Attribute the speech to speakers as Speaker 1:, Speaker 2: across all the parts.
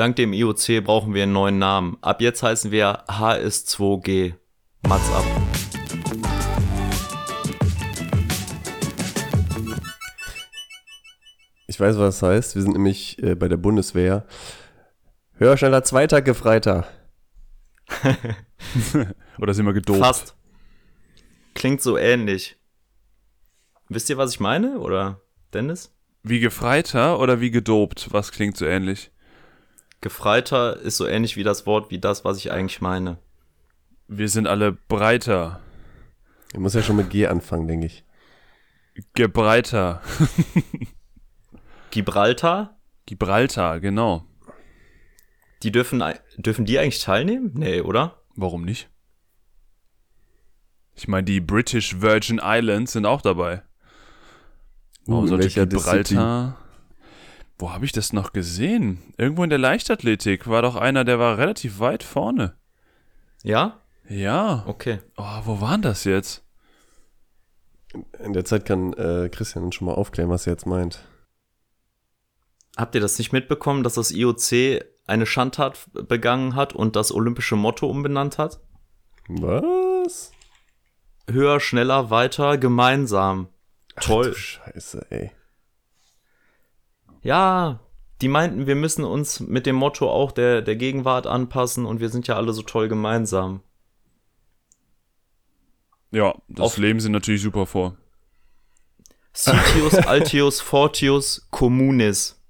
Speaker 1: Dank dem IOC brauchen wir einen neuen Namen. Ab jetzt heißen wir HS2G. Mats ab.
Speaker 2: Ich weiß, was das heißt. Wir sind nämlich äh, bei der Bundeswehr. Höher, schneller, zweiter, Gefreiter.
Speaker 3: Oder sind wir gedopt?
Speaker 1: Fast. Klingt so ähnlich. Wisst ihr, was ich meine? Oder Dennis?
Speaker 3: Wie Gefreiter oder wie gedopt? Was klingt so ähnlich?
Speaker 1: Gefreiter ist so ähnlich wie das Wort wie das, was ich eigentlich meine.
Speaker 3: Wir sind alle breiter.
Speaker 2: Ich muss ja schon mit G anfangen, denke ich.
Speaker 3: Gebreiter.
Speaker 1: Gibraltar?
Speaker 3: Gibraltar, genau.
Speaker 1: Die dürfen, dürfen die eigentlich teilnehmen? Nee, oder?
Speaker 3: Warum nicht? Ich meine, die British Virgin Islands sind auch dabei. Warum
Speaker 2: Uh,
Speaker 3: sollte
Speaker 2: welcher
Speaker 3: Gibraltar? Wo habe ich das noch gesehen? Irgendwo in der Leichtathletik war doch einer, der war relativ weit vorne.
Speaker 1: Ja?
Speaker 3: Ja.
Speaker 1: Okay.
Speaker 3: Oh, wo waren das jetzt?
Speaker 2: In der Zeit kann äh, Christian uns schon mal aufklären, was er jetzt meint.
Speaker 1: Habt ihr das nicht mitbekommen, dass das IOC eine Schandtat begangen hat und das olympische Motto umbenannt hat?
Speaker 2: Was?
Speaker 1: Höher, schneller, weiter, gemeinsam. Toll.
Speaker 2: Ach, du Scheiße, ey.
Speaker 1: Ja, die meinten, wir müssen uns mit dem Motto auch der, der Gegenwart anpassen und wir sind ja alle so toll gemeinsam.
Speaker 3: Ja, das
Speaker 1: Auf-
Speaker 3: Leben sie natürlich super vor.
Speaker 1: Citius, Altius, Fortius, Communis.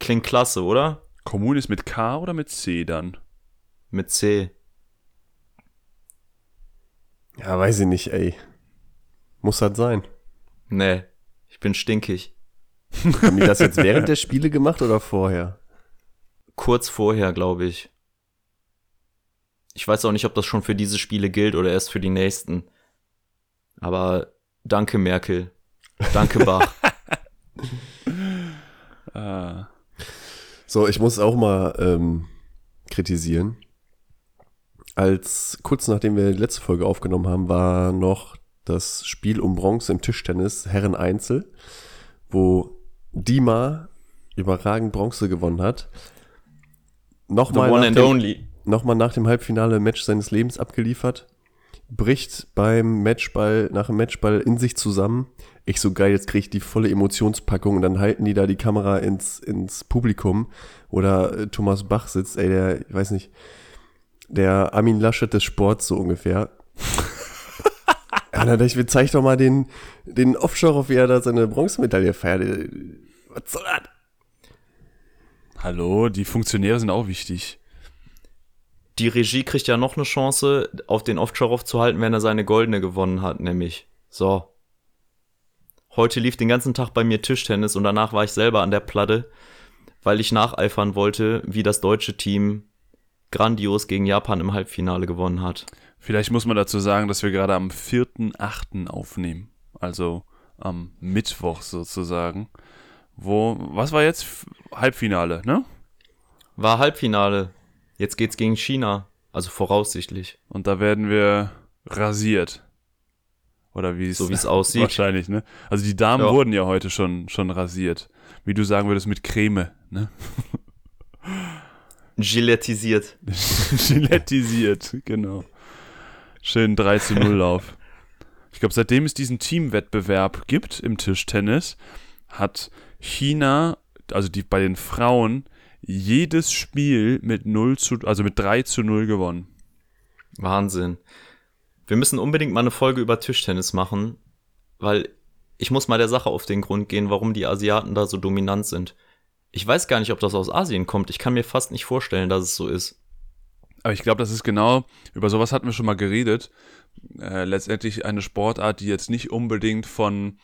Speaker 1: Klingt klasse, oder?
Speaker 3: Kommune ist mit K oder mit C dann?
Speaker 1: Mit C.
Speaker 2: Ja, weiß ich nicht, ey. Muss halt sein.
Speaker 1: Nee, ich bin stinkig.
Speaker 2: Haben die das jetzt während der Spiele gemacht oder vorher?
Speaker 1: Kurz vorher, glaube ich. Ich weiß auch nicht, ob das schon für diese Spiele gilt oder erst für die nächsten. Aber danke, Merkel. Danke, Bach.
Speaker 3: Ah.
Speaker 2: So, ich muss auch mal ähm, kritisieren. Als kurz nachdem wir die letzte Folge aufgenommen haben, war noch das Spiel um Bronze im Tischtennis Herren Einzel, wo Dima überragend Bronze gewonnen hat. Nochmal
Speaker 1: one
Speaker 2: nach,
Speaker 1: and
Speaker 2: dem,
Speaker 1: only.
Speaker 2: nochmal nach dem Halbfinale Match seines Lebens abgeliefert, bricht beim Matchball, nach dem Matchball in sich zusammen. Ich so geil, jetzt kriege ich die volle Emotionspackung und dann halten die da die Kamera ins, ins Publikum, da äh, Thomas Bach sitzt, ey, der, ich weiß nicht, der Armin Laschet des Sports so ungefähr. Ja, dann dachte ich mir, zeig doch mal den, den Offshore, wie er da seine Bronzemedaille feiert. Was soll das?
Speaker 3: Hallo, die Funktionäre sind auch wichtig.
Speaker 1: Die Regie kriegt ja noch eine Chance, auf den Ovtcharov zu halten, wenn er seine goldene gewonnen hat, nämlich. So. Heute lief den ganzen Tag bei mir Tischtennis und danach war ich selber an der Platte, weil ich nacheifern wollte, wie das deutsche Team grandios gegen Japan im Halbfinale gewonnen hat.
Speaker 3: Vielleicht muss man dazu sagen, dass wir gerade am 4.8. aufnehmen. Also am Mittwoch sozusagen. Wo, was war jetzt? Halbfinale, ne?
Speaker 1: War Halbfinale. Jetzt geht's gegen China. Also voraussichtlich.
Speaker 3: Und da werden wir rasiert. Oder wie es
Speaker 1: So aussieht.
Speaker 3: wahrscheinlich, ne? Also die Damen
Speaker 1: Ja.
Speaker 3: wurden ja heute schon, schon rasiert. Wie du sagen würdest, mit Creme, ne?
Speaker 1: Gilettisiert.
Speaker 3: Gilettisiert, genau. Schön 3 zu 0 Lauf. Ich glaube, seitdem es diesen Teamwettbewerb gibt im Tischtennis, hat China, also die bei den Frauen, jedes Spiel mit 0 zu, also mit 3 zu 0 gewonnen.
Speaker 1: Wahnsinn. Wir müssen unbedingt mal eine Folge über Tischtennis machen, weil ich muss mal der Sache auf den Grund gehen, warum die Asiaten da so dominant sind. Ich weiß gar nicht, ob das aus Asien kommt. Ich kann mir fast nicht vorstellen, dass es so ist.
Speaker 3: Aber ich glaube, das ist genau, über sowas hatten wir schon mal geredet. Äh, letztendlich eine Sportart, die jetzt nicht unbedingt von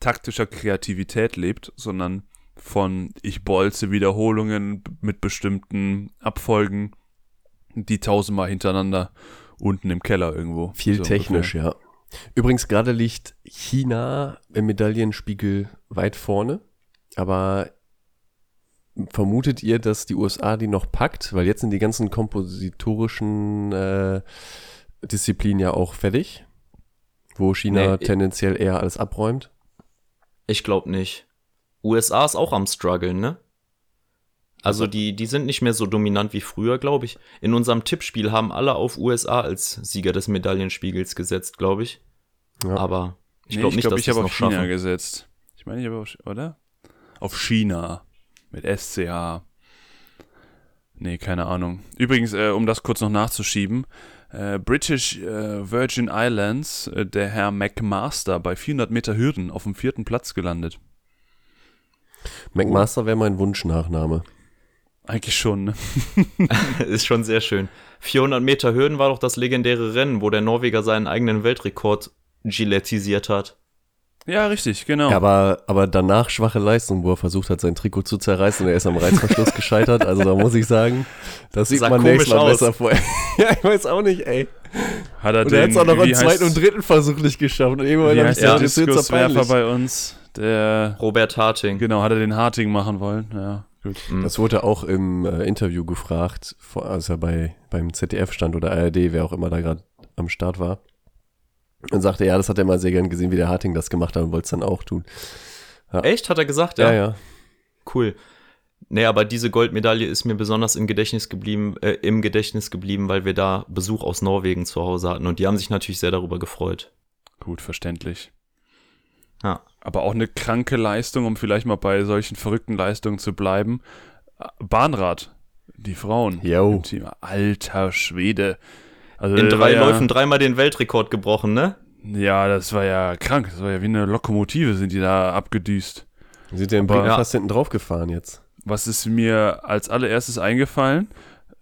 Speaker 3: taktischer Kreativität lebt, sondern von ich bolze Wiederholungen mit bestimmten Abfolgen, die tausendmal hintereinander unten im Keller irgendwo.
Speaker 2: Viel
Speaker 3: So
Speaker 2: technisch,
Speaker 3: ungefähr.
Speaker 2: ja. Übrigens, gerade liegt China im Medaillenspiegel weit vorne. Aber vermutet ihr, dass die USA die noch packt? Weil jetzt sind die ganzen kompositorischen äh, Disziplinen ja auch fertig. Wo China
Speaker 1: Nee,
Speaker 2: tendenziell eher alles abräumt.
Speaker 1: Ich glaube nicht. USA ist auch am struggeln, ne? Also die, die sind nicht mehr so dominant wie früher, glaube ich. In unserem Tippspiel haben alle auf USA als Sieger des Medaillenspiegels gesetzt, glaube ich.
Speaker 2: Ja.
Speaker 1: Aber ich
Speaker 3: Nee,
Speaker 1: glaube nicht,
Speaker 3: glaub,
Speaker 1: dass
Speaker 3: ich habe
Speaker 1: noch
Speaker 3: auf China
Speaker 1: schaffen.
Speaker 3: gesetzt. Ich meine, ich habe auf, oder? Auf China. Mit SCH. Nee, keine Ahnung. Übrigens, äh, um das kurz noch nachzuschieben, äh, British äh, Virgin Islands, äh, der Herr McMaster bei 400 Meter Hürden auf dem vierten Platz gelandet.
Speaker 2: McMaster wäre mein Wunschnachname.
Speaker 3: Eigentlich schon, ne?
Speaker 1: Ist schon sehr schön. 400 Meter Hürden war doch das legendäre Rennen, wo der Norweger seinen eigenen Weltrekord gilettisiert hat.
Speaker 3: Ja, richtig, genau.
Speaker 2: Aber, aber danach schwache Leistung, wo er versucht hat, sein Trikot zu zerreißen und er ist am Reißverschluss gescheitert. Also da muss ich sagen, das sieht man nächstes Mal besser vor. ja, ich weiß auch nicht, ey.
Speaker 3: hat er
Speaker 2: Und er hat es auch noch im zweiten und dritten Versuch nicht geschafft. Und irgendwann
Speaker 3: Wie heißt der
Speaker 2: das ist jetzt
Speaker 3: Diskuswerfer bei uns? Der,
Speaker 1: Robert Harting.
Speaker 3: genau, hat er den Harting machen wollen? Ja, gut.
Speaker 2: Das wurde auch im äh, Interview gefragt, als er bei, beim ZDF stand oder ARD, wer auch immer da gerade am Start war. Und sagte, ja, das hat er mal sehr gern gesehen, wie der Harting das gemacht hat und wollte es dann auch tun.
Speaker 1: Echt? Hat er gesagt?
Speaker 2: Ja, ja.
Speaker 1: Cool. Nee, aber diese Goldmedaille ist mir besonders im Gedächtnis geblieben, äh, im Gedächtnis geblieben, weil wir da Besuch aus Norwegen zu Hause hatten und die haben sich natürlich sehr darüber gefreut.
Speaker 3: Gut, verständlich.
Speaker 1: Ja.
Speaker 3: Aber auch eine kranke Leistung, um vielleicht mal bei solchen verrückten Leistungen zu bleiben. Bahnrad, die Frauen Team. Alter Schwede. Also
Speaker 1: In drei
Speaker 3: ja,
Speaker 1: Läufen dreimal den Weltrekord gebrochen, ne?
Speaker 3: Ja, das war ja krank. Das war ja wie eine Lokomotive, sind die da abgedüst.
Speaker 2: Sind ja im
Speaker 1: Ja.
Speaker 2: fast hinten drauf gefahren jetzt.
Speaker 3: Was ist mir als allererstes eingefallen?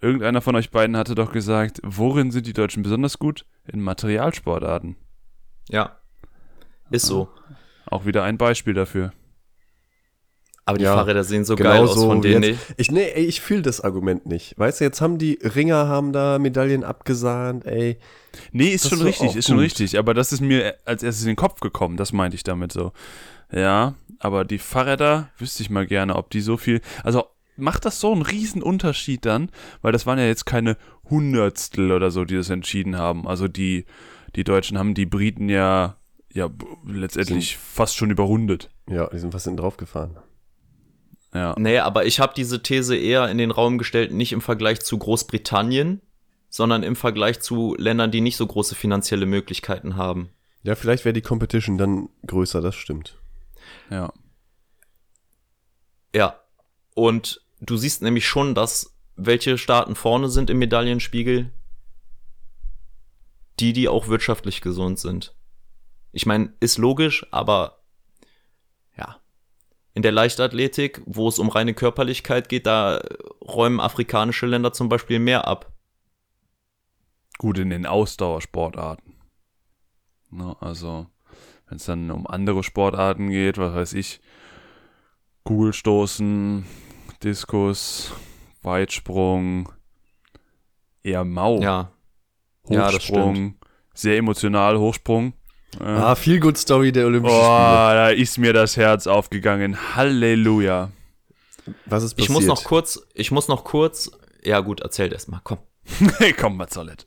Speaker 3: Irgendeiner von euch beiden hatte doch gesagt, worin sind die Deutschen besonders gut? In Materialsportarten.
Speaker 1: Ja. Ist so.
Speaker 3: Auch wieder ein Beispiel dafür.
Speaker 1: Aber die
Speaker 2: Ja,
Speaker 1: Fahrräder sehen so
Speaker 2: genau
Speaker 1: geil aus
Speaker 2: so
Speaker 1: von denen.
Speaker 2: jetzt. Ich, nee, ey, ich fühle das Argument nicht. Weißt du, jetzt haben die Ringer haben da Medaillen abgesahnt, ey.
Speaker 3: Nee, ist
Speaker 2: Das
Speaker 3: schon richtig, ist schon
Speaker 2: gut.
Speaker 3: richtig. Aber das ist mir als erstes in den Kopf gekommen. Das meinte ich damit so. Ja, aber die Fahrräder wüsste ich mal gerne, ob die so viel. Also macht das so einen riesen Unterschied dann? Weil das waren ja jetzt keine Hundertstel oder so, die das entschieden haben. Also die, die Deutschen haben die Briten ja, ja b- letztendlich fast schon überrundet.
Speaker 2: Ja, die sind fast hinten drauf gefahren.
Speaker 3: Ja.
Speaker 1: Nee, aber ich habe diese These eher in den Raum gestellt, nicht im Vergleich zu Großbritannien, sondern im Vergleich zu Ländern, die nicht so große finanzielle Möglichkeiten haben.
Speaker 2: Ja, vielleicht wäre die Competition dann größer, das stimmt.
Speaker 3: Ja.
Speaker 1: Ja. Und du siehst nämlich schon, dass welche Staaten vorne sind im Medaillenspiegel, die, die auch wirtschaftlich gesund sind. Ich meine, ist logisch, aber. In der Leichtathletik, wo es um reine Körperlichkeit geht, da räumen afrikanische Länder zum Beispiel mehr ab.
Speaker 3: Gut in den Ausdauersportarten. Ne, also, wenn es dann um andere Sportarten geht, was weiß ich, Kugelstoßen, Diskus, Weitsprung, eher Mau,
Speaker 1: Ja. Ja, das
Speaker 3: Hochsprung, sehr emotional Hochsprung.
Speaker 2: Ah, viel Good Story der
Speaker 3: oh,
Speaker 2: Olympischen Spiele.
Speaker 3: da ist mir das Herz aufgegangen. Halleluja.
Speaker 2: Was ist
Speaker 1: Ich
Speaker 2: passiert?
Speaker 1: muss noch kurz, ich muss noch kurz, ja gut, erzählt erst mal, komm.
Speaker 3: Hey, komm, Mazzolet.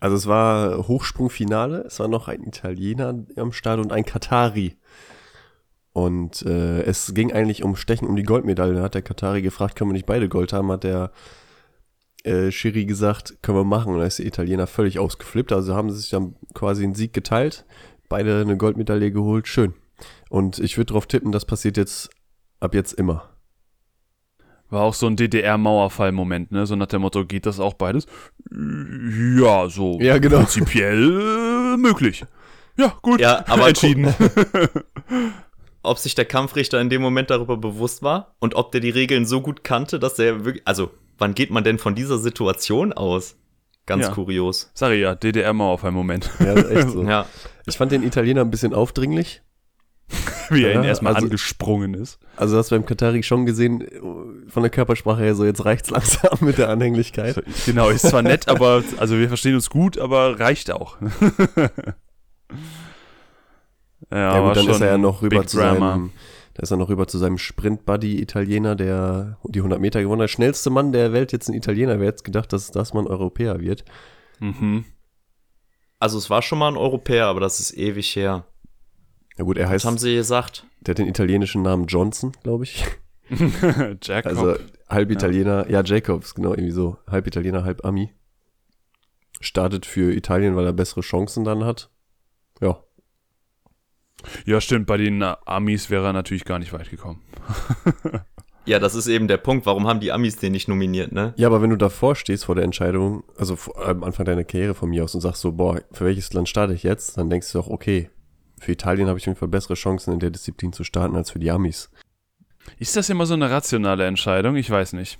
Speaker 2: Also es war Hochsprungfinale, es war noch ein Italiener am Start und ein Katari. Und äh, es ging eigentlich um Stechen um die Goldmedaille. Da hat der Katari gefragt, können wir nicht beide Gold haben? Hat der äh, Schiri gesagt, können wir machen. Und da ist der Italiener völlig ausgeflippt. Also haben sie sich dann quasi einen Sieg geteilt. Beide eine Goldmedaille geholt. Schön. Und ich würde darauf tippen, das passiert jetzt ab jetzt immer.
Speaker 3: War auch so ein DDR-Mauerfall-Moment, ne? So nach dem Motto, geht das auch beides? Ja, so
Speaker 2: Ja, genau.
Speaker 3: prinzipiell äh, möglich. Ja, gut.
Speaker 1: Ja, aber
Speaker 3: entschieden.
Speaker 1: ob sich der Kampfrichter in dem Moment darüber bewusst war und ob der die Regeln so gut kannte, dass er wirklich, also wann geht man denn von dieser Situation aus? Ganz
Speaker 3: Ja.
Speaker 1: kurios.
Speaker 3: Sag ich ja, DDR-Mauerfall-Moment.
Speaker 2: Ja, das ist echt so.
Speaker 1: Ja,
Speaker 2: Ich fand den Italiener ein bisschen aufdringlich.
Speaker 3: Wie er ihn
Speaker 2: Ja,
Speaker 3: erstmal
Speaker 2: also-
Speaker 3: angesprungen ist.
Speaker 2: Also hast du beim Katari schon gesehen, von der Körpersprache her so, jetzt reicht's langsam mit der Anhänglichkeit.
Speaker 3: Genau, ist zwar nett, aber, also wir verstehen uns gut, aber reicht auch. ja,
Speaker 2: Ja, gut, dann
Speaker 3: schon
Speaker 2: ist er ja noch rüber
Speaker 3: Big
Speaker 2: zu
Speaker 3: Drama.
Speaker 2: seinem, da ist er noch rüber zu seinem Sprint-Buddy Italiener, der die 100 Meter gewonnen hat. Schnellste Mann der Welt, jetzt ein Italiener. Wer jetzt gedacht, dass das mal ein Europäer wird?
Speaker 3: Mhm.
Speaker 1: also es war schon mal ein Europäer, aber das ist ewig her.
Speaker 2: Ja gut, er
Speaker 1: Was
Speaker 2: heißt,
Speaker 1: haben sie gesagt?
Speaker 2: der hat den italienischen Namen Johnson, glaube ich.
Speaker 3: Jacob.
Speaker 2: Also halb Italiener, ja. Jacobs, genau, irgendwie so. Halb Italiener, halb Ami. Startet für Italien, weil er bessere Chancen dann hat. Ja.
Speaker 3: Ja, stimmt, bei den äh, Amis wäre er natürlich gar nicht weit gekommen.
Speaker 1: Ja, das ist eben der Punkt. Warum haben die Amis den nicht nominiert, ne?
Speaker 2: Ja, aber wenn du davor stehst vor der Entscheidung, also vor, am Anfang deiner Karriere von mir aus und sagst so, boah, für welches Land starte ich jetzt? Dann denkst du doch, okay, für Italien habe ich auf jeden Fall bessere Chancen in der Disziplin zu starten als für die Amis.
Speaker 3: Ist das immer so eine rationale Entscheidung? Ich weiß nicht.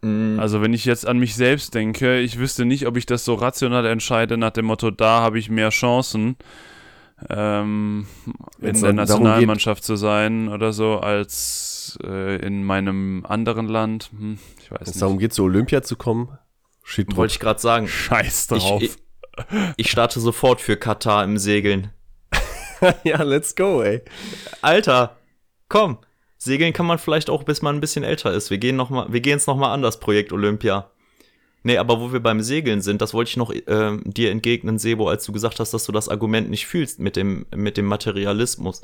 Speaker 1: Mm,
Speaker 3: Also wenn ich jetzt an mich selbst denke, ich wüsste nicht, ob ich das so rational entscheide nach dem Motto, da habe ich mehr Chancen, ähm, in der Nationalmannschaft zu sein oder so, als äh, in meinem anderen Land. Hm, ich weiß
Speaker 2: Wenn es
Speaker 3: nicht.
Speaker 2: darum geht, zu Olympia zu kommen, shit
Speaker 1: wollte ich gerade sagen.
Speaker 3: Scheiß
Speaker 1: Ich,
Speaker 3: drauf.
Speaker 1: ich, ich starte sofort für Katar im Segeln.
Speaker 2: ja, let's go, ey.
Speaker 1: Alter, komm. Segeln kann man vielleicht auch, bis man ein bisschen älter ist. Wir gehen noch mal, wir gehen jetzt noch mal an das Projekt Olympia. Nee, aber wo wir beim Segeln sind, das wollte ich noch ähm, dir entgegnen, Sebo, als du gesagt hast, dass du das Argument nicht fühlst mit dem, mit dem Materialismus.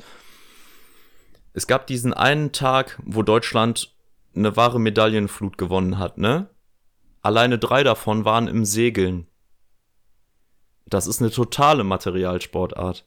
Speaker 1: Es gab diesen einen Tag, wo Deutschland eine wahre Medaillenflut gewonnen hat, ne? Alleine drei davon waren im Segeln. Das ist eine totale Materialsportart.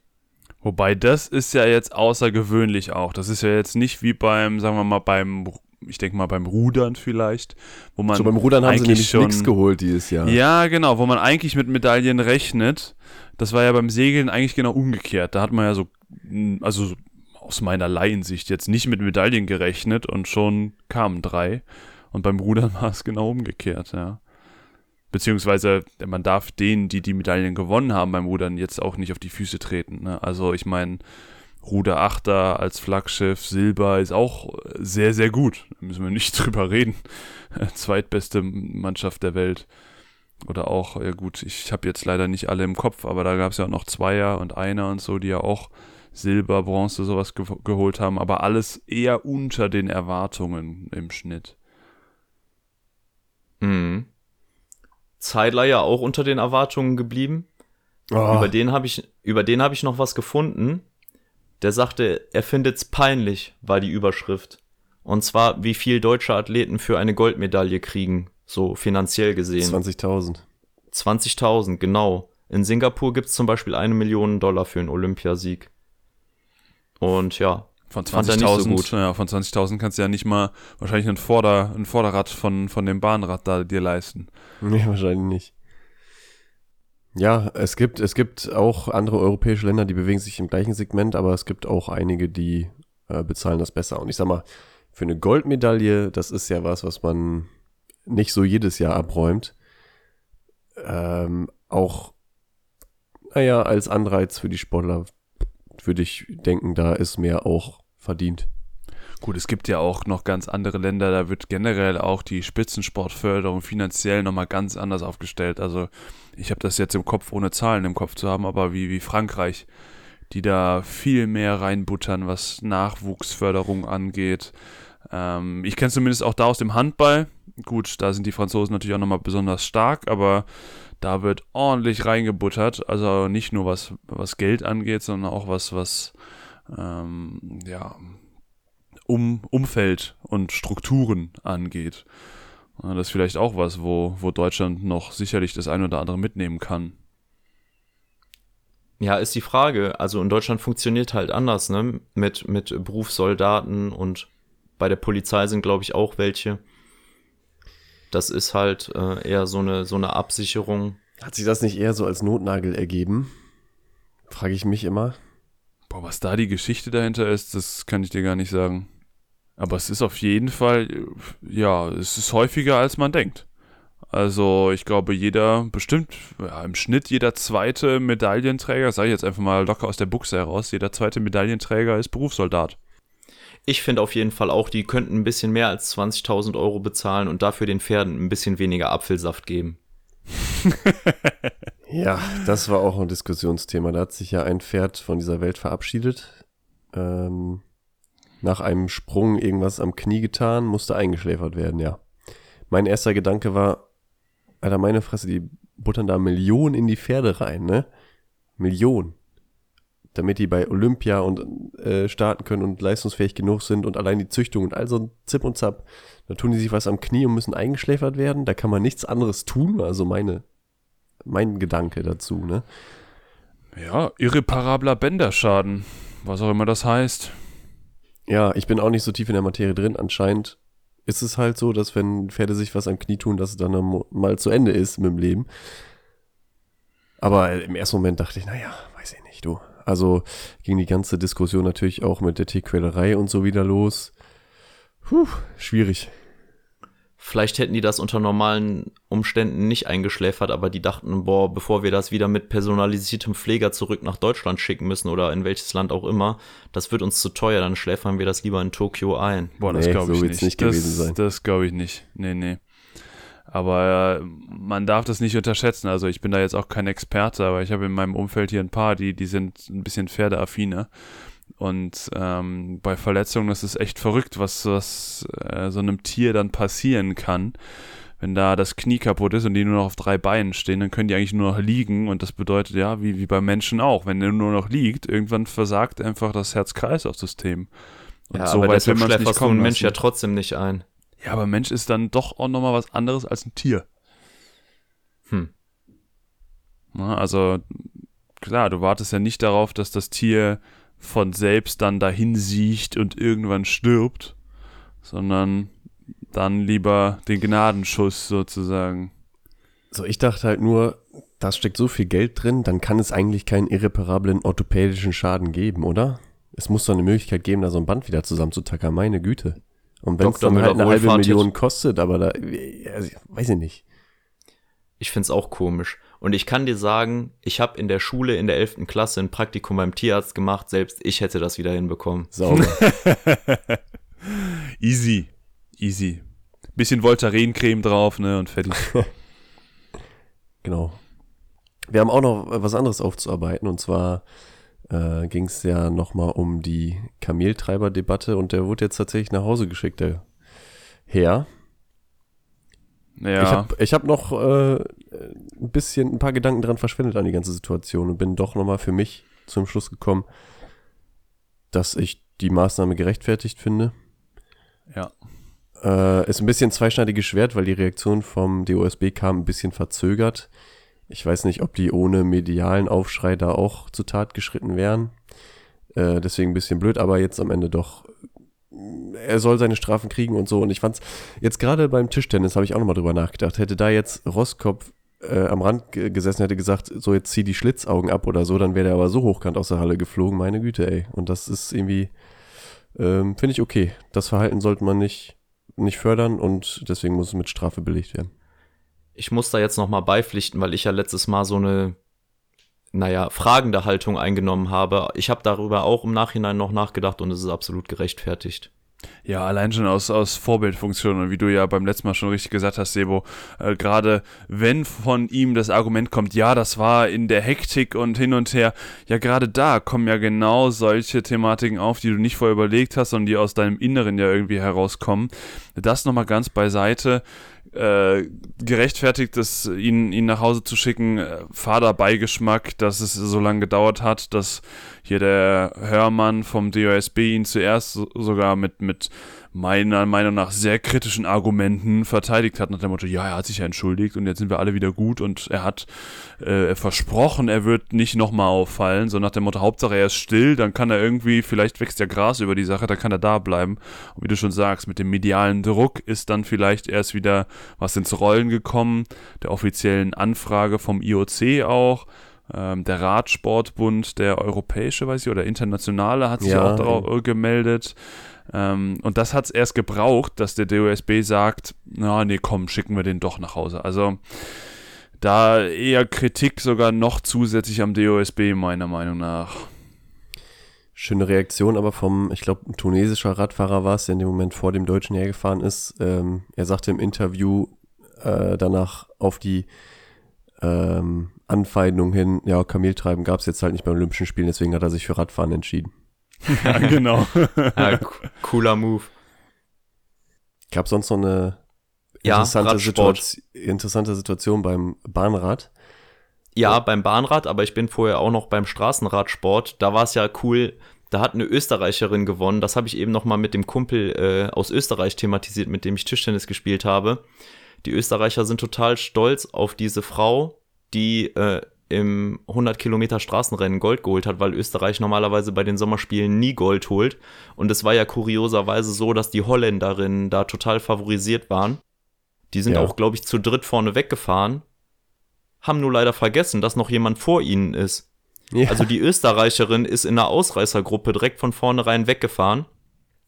Speaker 3: Wobei das ist ja jetzt außergewöhnlich auch. Das ist ja jetzt nicht wie beim, sagen wir mal, beim, ich denke mal beim Rudern vielleicht, wo man
Speaker 2: So beim Rudern haben sie
Speaker 3: eigentlich
Speaker 2: nämlich
Speaker 3: schon-
Speaker 2: nichts geholt dieses Jahr.
Speaker 3: Ja, genau, wo man eigentlich mit Medaillen rechnet. Das war ja beim Segeln eigentlich genau umgekehrt. Da hat man ja so, mh, also so aus meiner Laiensicht jetzt nicht mit Medaillen gerechnet und schon kamen drei. Und beim Rudern war es genau umgekehrt, ja. Beziehungsweise man darf denen, die die Medaillen gewonnen haben beim Rudern, jetzt auch nicht auf die Füße treten. Ne? Also ich meine, Ruder Achter als Flaggschiff, Silber ist auch sehr, sehr gut. Da müssen wir nicht drüber reden. Zweitbeste Mannschaft der Welt. Oder auch, ja gut, ich habe jetzt leider nicht alle im Kopf, aber da gab es ja auch noch Zweier und Einer und so, die ja auch Silber, Bronze, sowas ge geholt haben, aber alles eher unter den Erwartungen im Schnitt.
Speaker 1: Mhm. Zeidler ja auch unter den Erwartungen geblieben.
Speaker 2: Oh,
Speaker 1: Über den habe ich, über den habe ich noch was gefunden. Der sagte, er findet's peinlich, war die Überschrift. Und zwar, wie viel deutsche Athleten für eine Goldmedaille kriegen, so finanziell gesehen.
Speaker 2: 20.000.
Speaker 1: 20.000, genau. In Singapur gibt's zum Beispiel eine Million Dollar für einen Olympiasieg. Und ja,
Speaker 3: Von
Speaker 1: Fand er nicht so
Speaker 3: 20.000,
Speaker 1: gut.
Speaker 3: ja, von 20.000 kannst du ja nicht mal wahrscheinlich ein, Vorder-, ein Vorderrad von, von dem Bahnrad da dir leisten.
Speaker 2: Nee, wahrscheinlich nicht. Ja, es gibt, es gibt auch andere europäische Länder, die bewegen sich im gleichen Segment, aber es gibt auch einige, die äh, bezahlen das besser. Und ich sag mal, für eine Goldmedaille, das ist ja was, was man nicht so jedes Jahr abräumt. Ähm, auch, naja, als Anreiz für die Sportler würde ich denken, da ist mehr auch verdient.
Speaker 3: Gut, es gibt ja auch noch ganz andere Länder, da wird generell auch die Spitzensportförderung finanziell nochmal ganz anders aufgestellt. Also ich habe das jetzt im Kopf, ohne Zahlen im Kopf zu haben, aber wie, wie Frankreich, die da viel mehr reinbuttern, was Nachwuchsförderung angeht. Ähm, ich kenne zumindest auch da aus dem Handball. Gut, da sind die Franzosen natürlich auch nochmal besonders stark, aber da wird ordentlich reingebuttert. Also nicht nur was, was Geld angeht, sondern auch was, was ähm, ja, um, Umfeld und Strukturen angeht. Das ist vielleicht auch was, wo, wo Deutschland noch sicherlich das ein oder andere mitnehmen kann.
Speaker 1: Ja, ist die Frage. Also in Deutschland funktioniert halt anders, ne? Mit, mit Berufssoldaten und bei der Polizei sind, glaube ich, auch welche. Das ist halt äh, eher so eine, so eine Absicherung.
Speaker 2: Hat sich das nicht eher so als Notnagel ergeben? Frage ich mich immer.
Speaker 3: Boah, was da die Geschichte dahinter ist, das kann ich dir gar nicht sagen. Aber es ist auf jeden Fall, ja, es ist häufiger als man denkt. Also ich glaube, jeder, bestimmt, ja, im Schnitt jeder zweite Medaillenträger, sage ich jetzt einfach mal locker aus der Buchse heraus, jeder zweite Medaillenträger ist Berufssoldat.
Speaker 1: Ich finde auf jeden Fall auch, die könnten ein bisschen mehr als 20.000 Euro bezahlen und dafür den Pferden ein bisschen weniger Apfelsaft geben.
Speaker 2: Ja, das war auch ein Diskussionsthema. Da hat sich ja ein Pferd von dieser Welt verabschiedet. Ähm, nach einem Sprung irgendwas am Knie getan, musste eingeschläfert werden, ja. Mein erster Gedanke war, Alter, meine Fresse, die buttern da Millionen in die Pferde rein, ne? Millionen. damit die bei Olympia und äh, starten können und leistungsfähig genug sind und allein die Züchtung und all so ein Zip und Zap, da tun die sich was am Knie und müssen eingeschläfert werden. Da kann man nichts anderes tun, also meine, mein Gedanke dazu, ne?
Speaker 3: Ja, irreparabler Bänderschaden, was auch immer das heißt.
Speaker 2: Ja, ich bin auch nicht so tief in der Materie drin. Anscheinend ist es halt so, dass wenn Pferde sich was am Knie tun, dass es dann mal zu Ende ist mit dem Leben. Aber im ersten Moment dachte ich, naja, weiß ich nicht, du. Also ging die ganze Diskussion natürlich auch mit der Tierquälerei und so wieder los. Puh, schwierig.
Speaker 1: Vielleicht hätten die das unter normalen Umständen nicht eingeschläfert, aber die dachten, boah, bevor wir das wieder mit personalisiertem Pfleger zurück nach Deutschland schicken müssen oder in welches Land auch immer, das wird uns zu teuer, dann schläfern wir das lieber in Tokio ein.
Speaker 3: Boah, das
Speaker 2: Nee,
Speaker 3: glaube ich
Speaker 2: so
Speaker 3: nicht.
Speaker 2: nicht
Speaker 3: das
Speaker 2: gewesen sein.
Speaker 3: das glaube ich nicht. Nee, nee. Aber äh, man darf das nicht unterschätzen. Also ich bin da jetzt auch kein Experte, aber ich habe in meinem Umfeld hier ein paar, die, die sind ein bisschen pferdeaffiner. Und ähm, bei Verletzungen das ist echt verrückt, was, was äh, so einem Tier dann passieren kann. Wenn da das Knie kaputt ist und die nur noch auf drei Beinen stehen, dann können die eigentlich nur noch liegen. Und das bedeutet ja, wie, wie beim Menschen auch, wenn der nur noch liegt, irgendwann versagt einfach das Herz-Kreislauf-System. Und
Speaker 1: Ja,
Speaker 3: so
Speaker 1: aber
Speaker 3: weit will
Speaker 1: du
Speaker 3: kommen
Speaker 1: einen Mensch
Speaker 3: lassen.
Speaker 1: ja trotzdem nicht ein.
Speaker 3: Ja, aber Mensch ist dann doch auch nochmal was anderes als ein Tier.
Speaker 1: Hm.
Speaker 3: Na, also klar, du wartest ja nicht darauf, dass das Tier von selbst dann dahin siecht und irgendwann stirbt, sondern dann lieber den Gnadenschuss sozusagen.
Speaker 2: So, ich dachte halt nur, da steckt so viel Geld drin, dann kann es eigentlich keinen irreparablen orthopädischen Schaden geben, oder? Es muss doch eine Möglichkeit geben, da so ein Band wieder zusammenzutackern, meine Güte. Und wenn es dann halt eine halbe. Million kostet, aber da, also, weiß ich nicht.
Speaker 1: Ich find's auch komisch. Und ich kann dir sagen, ich habe in der Schule in der 11. Klasse ein Praktikum beim Tierarzt gemacht. Selbst ich hätte das wieder hinbekommen.
Speaker 2: Sauber.
Speaker 3: Easy. Easy. Bisschen Voltaren-Creme drauf, ne, und fertig.
Speaker 2: Genau. Wir haben auch noch was anderes aufzuarbeiten und zwar äh, ging es ja nochmal um die Kameltreiber-Debatte und der wurde jetzt tatsächlich nach Hause geschickt, der Herr.
Speaker 3: Ja.
Speaker 2: Ich habe ich hab noch äh, ein bisschen, ein paar Gedanken dran verschwendet an die ganze Situation und bin doch nochmal für mich zum Schluss gekommen, dass ich die Maßnahme gerechtfertigt finde.
Speaker 3: ja.
Speaker 2: Äh, ist ein bisschen zweischneidiges Schwert, weil die Reaktion vom DOSB kam ein bisschen verzögert. Ich weiß nicht, ob die ohne medialen Aufschrei da auch zur Tat geschritten wären. Äh, deswegen ein bisschen blöd, aber jetzt am Ende doch. Er soll seine Strafen kriegen und so. Und ich fand's jetzt gerade beim Tischtennis habe ich auch nochmal drüber nachgedacht. Hätte da jetzt Rosskopf äh, am Rand ge- gesessen, hätte gesagt, so jetzt zieh die Schlitzaugen ab oder so, dann wäre der aber so hochkant aus der Halle geflogen. Meine Güte, ey. Und das ist irgendwie, ähm, finde ich okay. Das Verhalten sollte man nicht nicht fördern und deswegen muss es mit Strafe belegt werden.
Speaker 1: Ich muss da jetzt nochmal beipflichten, weil ich ja letztes Mal so eine, naja, fragende Haltung eingenommen habe. Ich habe darüber auch im Nachhinein noch nachgedacht und es ist absolut gerechtfertigt.
Speaker 3: Ja, allein schon aus, aus Vorbildfunktion und wie du ja beim letzten Mal schon richtig gesagt hast, Sebo, äh, gerade wenn von ihm das Argument kommt, ja, das war in der Hektik und hin und her, ja, gerade da kommen ja genau solche Thematiken auf, die du nicht vorher überlegt hast und die aus deinem Inneren ja irgendwie herauskommen. Das nochmal ganz beiseite. Äh, gerechtfertigt es, ihn, ihn nach Hause zu schicken, äh, fader Beigeschmack, dass es so lange gedauert hat, dass hier der Hörmann vom DOSB ihn zuerst so, sogar mit, mit meiner Meinung nach sehr kritischen Argumenten verteidigt hat, nach dem Motto, ja, er hat sich ja entschuldigt und jetzt sind wir alle wieder gut und er hat äh, versprochen, er wird nicht nochmal auffallen, so nach dem Motto, Hauptsache er ist still, dann kann er irgendwie, vielleicht wächst ja Gras über die Sache, dann kann er da bleiben. Und wie du schon sagst, mit dem medialen Druck ist dann vielleicht erst wieder was ins Rollen gekommen, der offiziellen Anfrage vom IOC auch, ähm, der Radsportbund, der europäische, weiß ich, oder internationale hat sich
Speaker 2: Ja,
Speaker 3: auch darauf gemeldet. Ähm, und das hat es erst gebraucht, dass der DOSB sagt, na nee, komm, schicken wir den doch nach Hause. Also da eher Kritik sogar noch zusätzlich am DOSB, meiner Meinung nach.
Speaker 2: Schöne Reaktion, aber vom, ich glaube, ein tunesischer Radfahrer war es, der in dem Moment vor dem Deutschen hergefahren ist. Ähm, er sagte im Interview äh, danach auf die ähm, Anfeindung hin, ja, Kameltreiben gab es jetzt halt nicht beim Olympischen Spielen, deswegen hat er sich für Radfahren entschieden.
Speaker 3: Ja, genau.
Speaker 1: Ja, co- cooler Move.
Speaker 2: Gab sonst noch eine
Speaker 1: Ja,
Speaker 2: interessante,
Speaker 1: Radsport.
Speaker 2: Situation, interessante Situation beim Bahnrad.
Speaker 1: Ja, beim Bahnrad, aber ich bin vorher auch noch beim Straßenradsport. Da war es ja cool. Da hat eine Österreicherin gewonnen. Das habe ich eben noch mal mit dem Kumpel äh, aus Österreich thematisiert, mit dem ich Tischtennis gespielt habe. Die Österreicher sind total stolz auf diese Frau, die äh, im 100 Kilometer Straßenrennen Gold geholt hat, weil Österreich normalerweise bei den Sommerspielen nie Gold holt. Und es war ja kurioserweise so, dass die Holländerinnen da total favorisiert waren. Die sind
Speaker 2: Ja.
Speaker 1: auch, glaube ich, zu dritt vorne weggefahren. Haben nur leider vergessen, dass noch jemand vor ihnen ist.
Speaker 2: Ja.
Speaker 1: Also die Österreicherin ist in einer Ausreißergruppe direkt von vornherein weggefahren.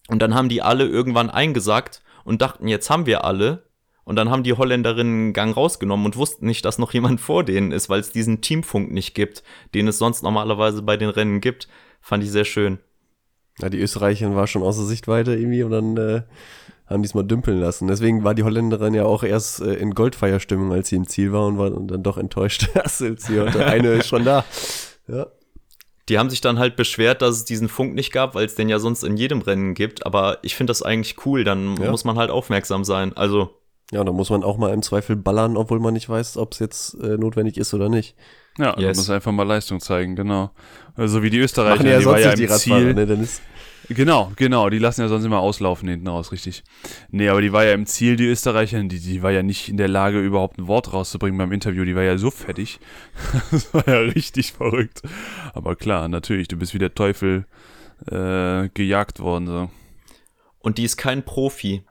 Speaker 1: Und dann haben die alle irgendwann eingesackt und dachten, jetzt haben wir alle. Und dann haben die Holländerinnen einen Gang rausgenommen und wussten nicht, dass noch jemand vor denen ist, weil es diesen Teamfunk nicht gibt, den es sonst normalerweise bei den Rennen gibt. Fand ich sehr schön.
Speaker 2: Ja, die Österreicherin war schon außer Sichtweite irgendwie und dann äh, haben die es mal dümpeln lassen. Deswegen war die Holländerin ja auch erst äh, in Goldfeierstimmung, als sie im Ziel war und war dann doch enttäuscht, dass sie hatte. Eine ist schon da. Ja.
Speaker 1: Die haben sich dann halt beschwert, dass es diesen Funk nicht gab, weil es den ja sonst in jedem Rennen gibt. Aber ich finde das eigentlich cool, dann
Speaker 2: Ja.
Speaker 1: muss man halt aufmerksam sein. Also,
Speaker 2: ja, da muss man auch mal im Zweifel ballern, obwohl man nicht weiß, ob es jetzt äh, notwendig ist oder nicht.
Speaker 3: Ja, du
Speaker 1: Yes.
Speaker 3: musst einfach mal Leistung zeigen, genau. Also wie die Österreicher,
Speaker 2: Machen ja
Speaker 3: die war
Speaker 2: sonst
Speaker 3: ja
Speaker 2: die
Speaker 3: im
Speaker 2: Radfahrer,
Speaker 3: Ziel.
Speaker 2: ne, Dennis?
Speaker 3: Genau, genau, die lassen ja sonst immer auslaufen hinten raus, richtig. Nee, aber die war ja im Ziel, die Österreicherin, die, die war ja nicht in der Lage, überhaupt ein Wort rauszubringen beim Interview, die war ja so fertig. das war ja richtig verrückt. Aber klar, natürlich, du bist wie der Teufel äh, gejagt worden, so.
Speaker 1: und die ist kein Profi.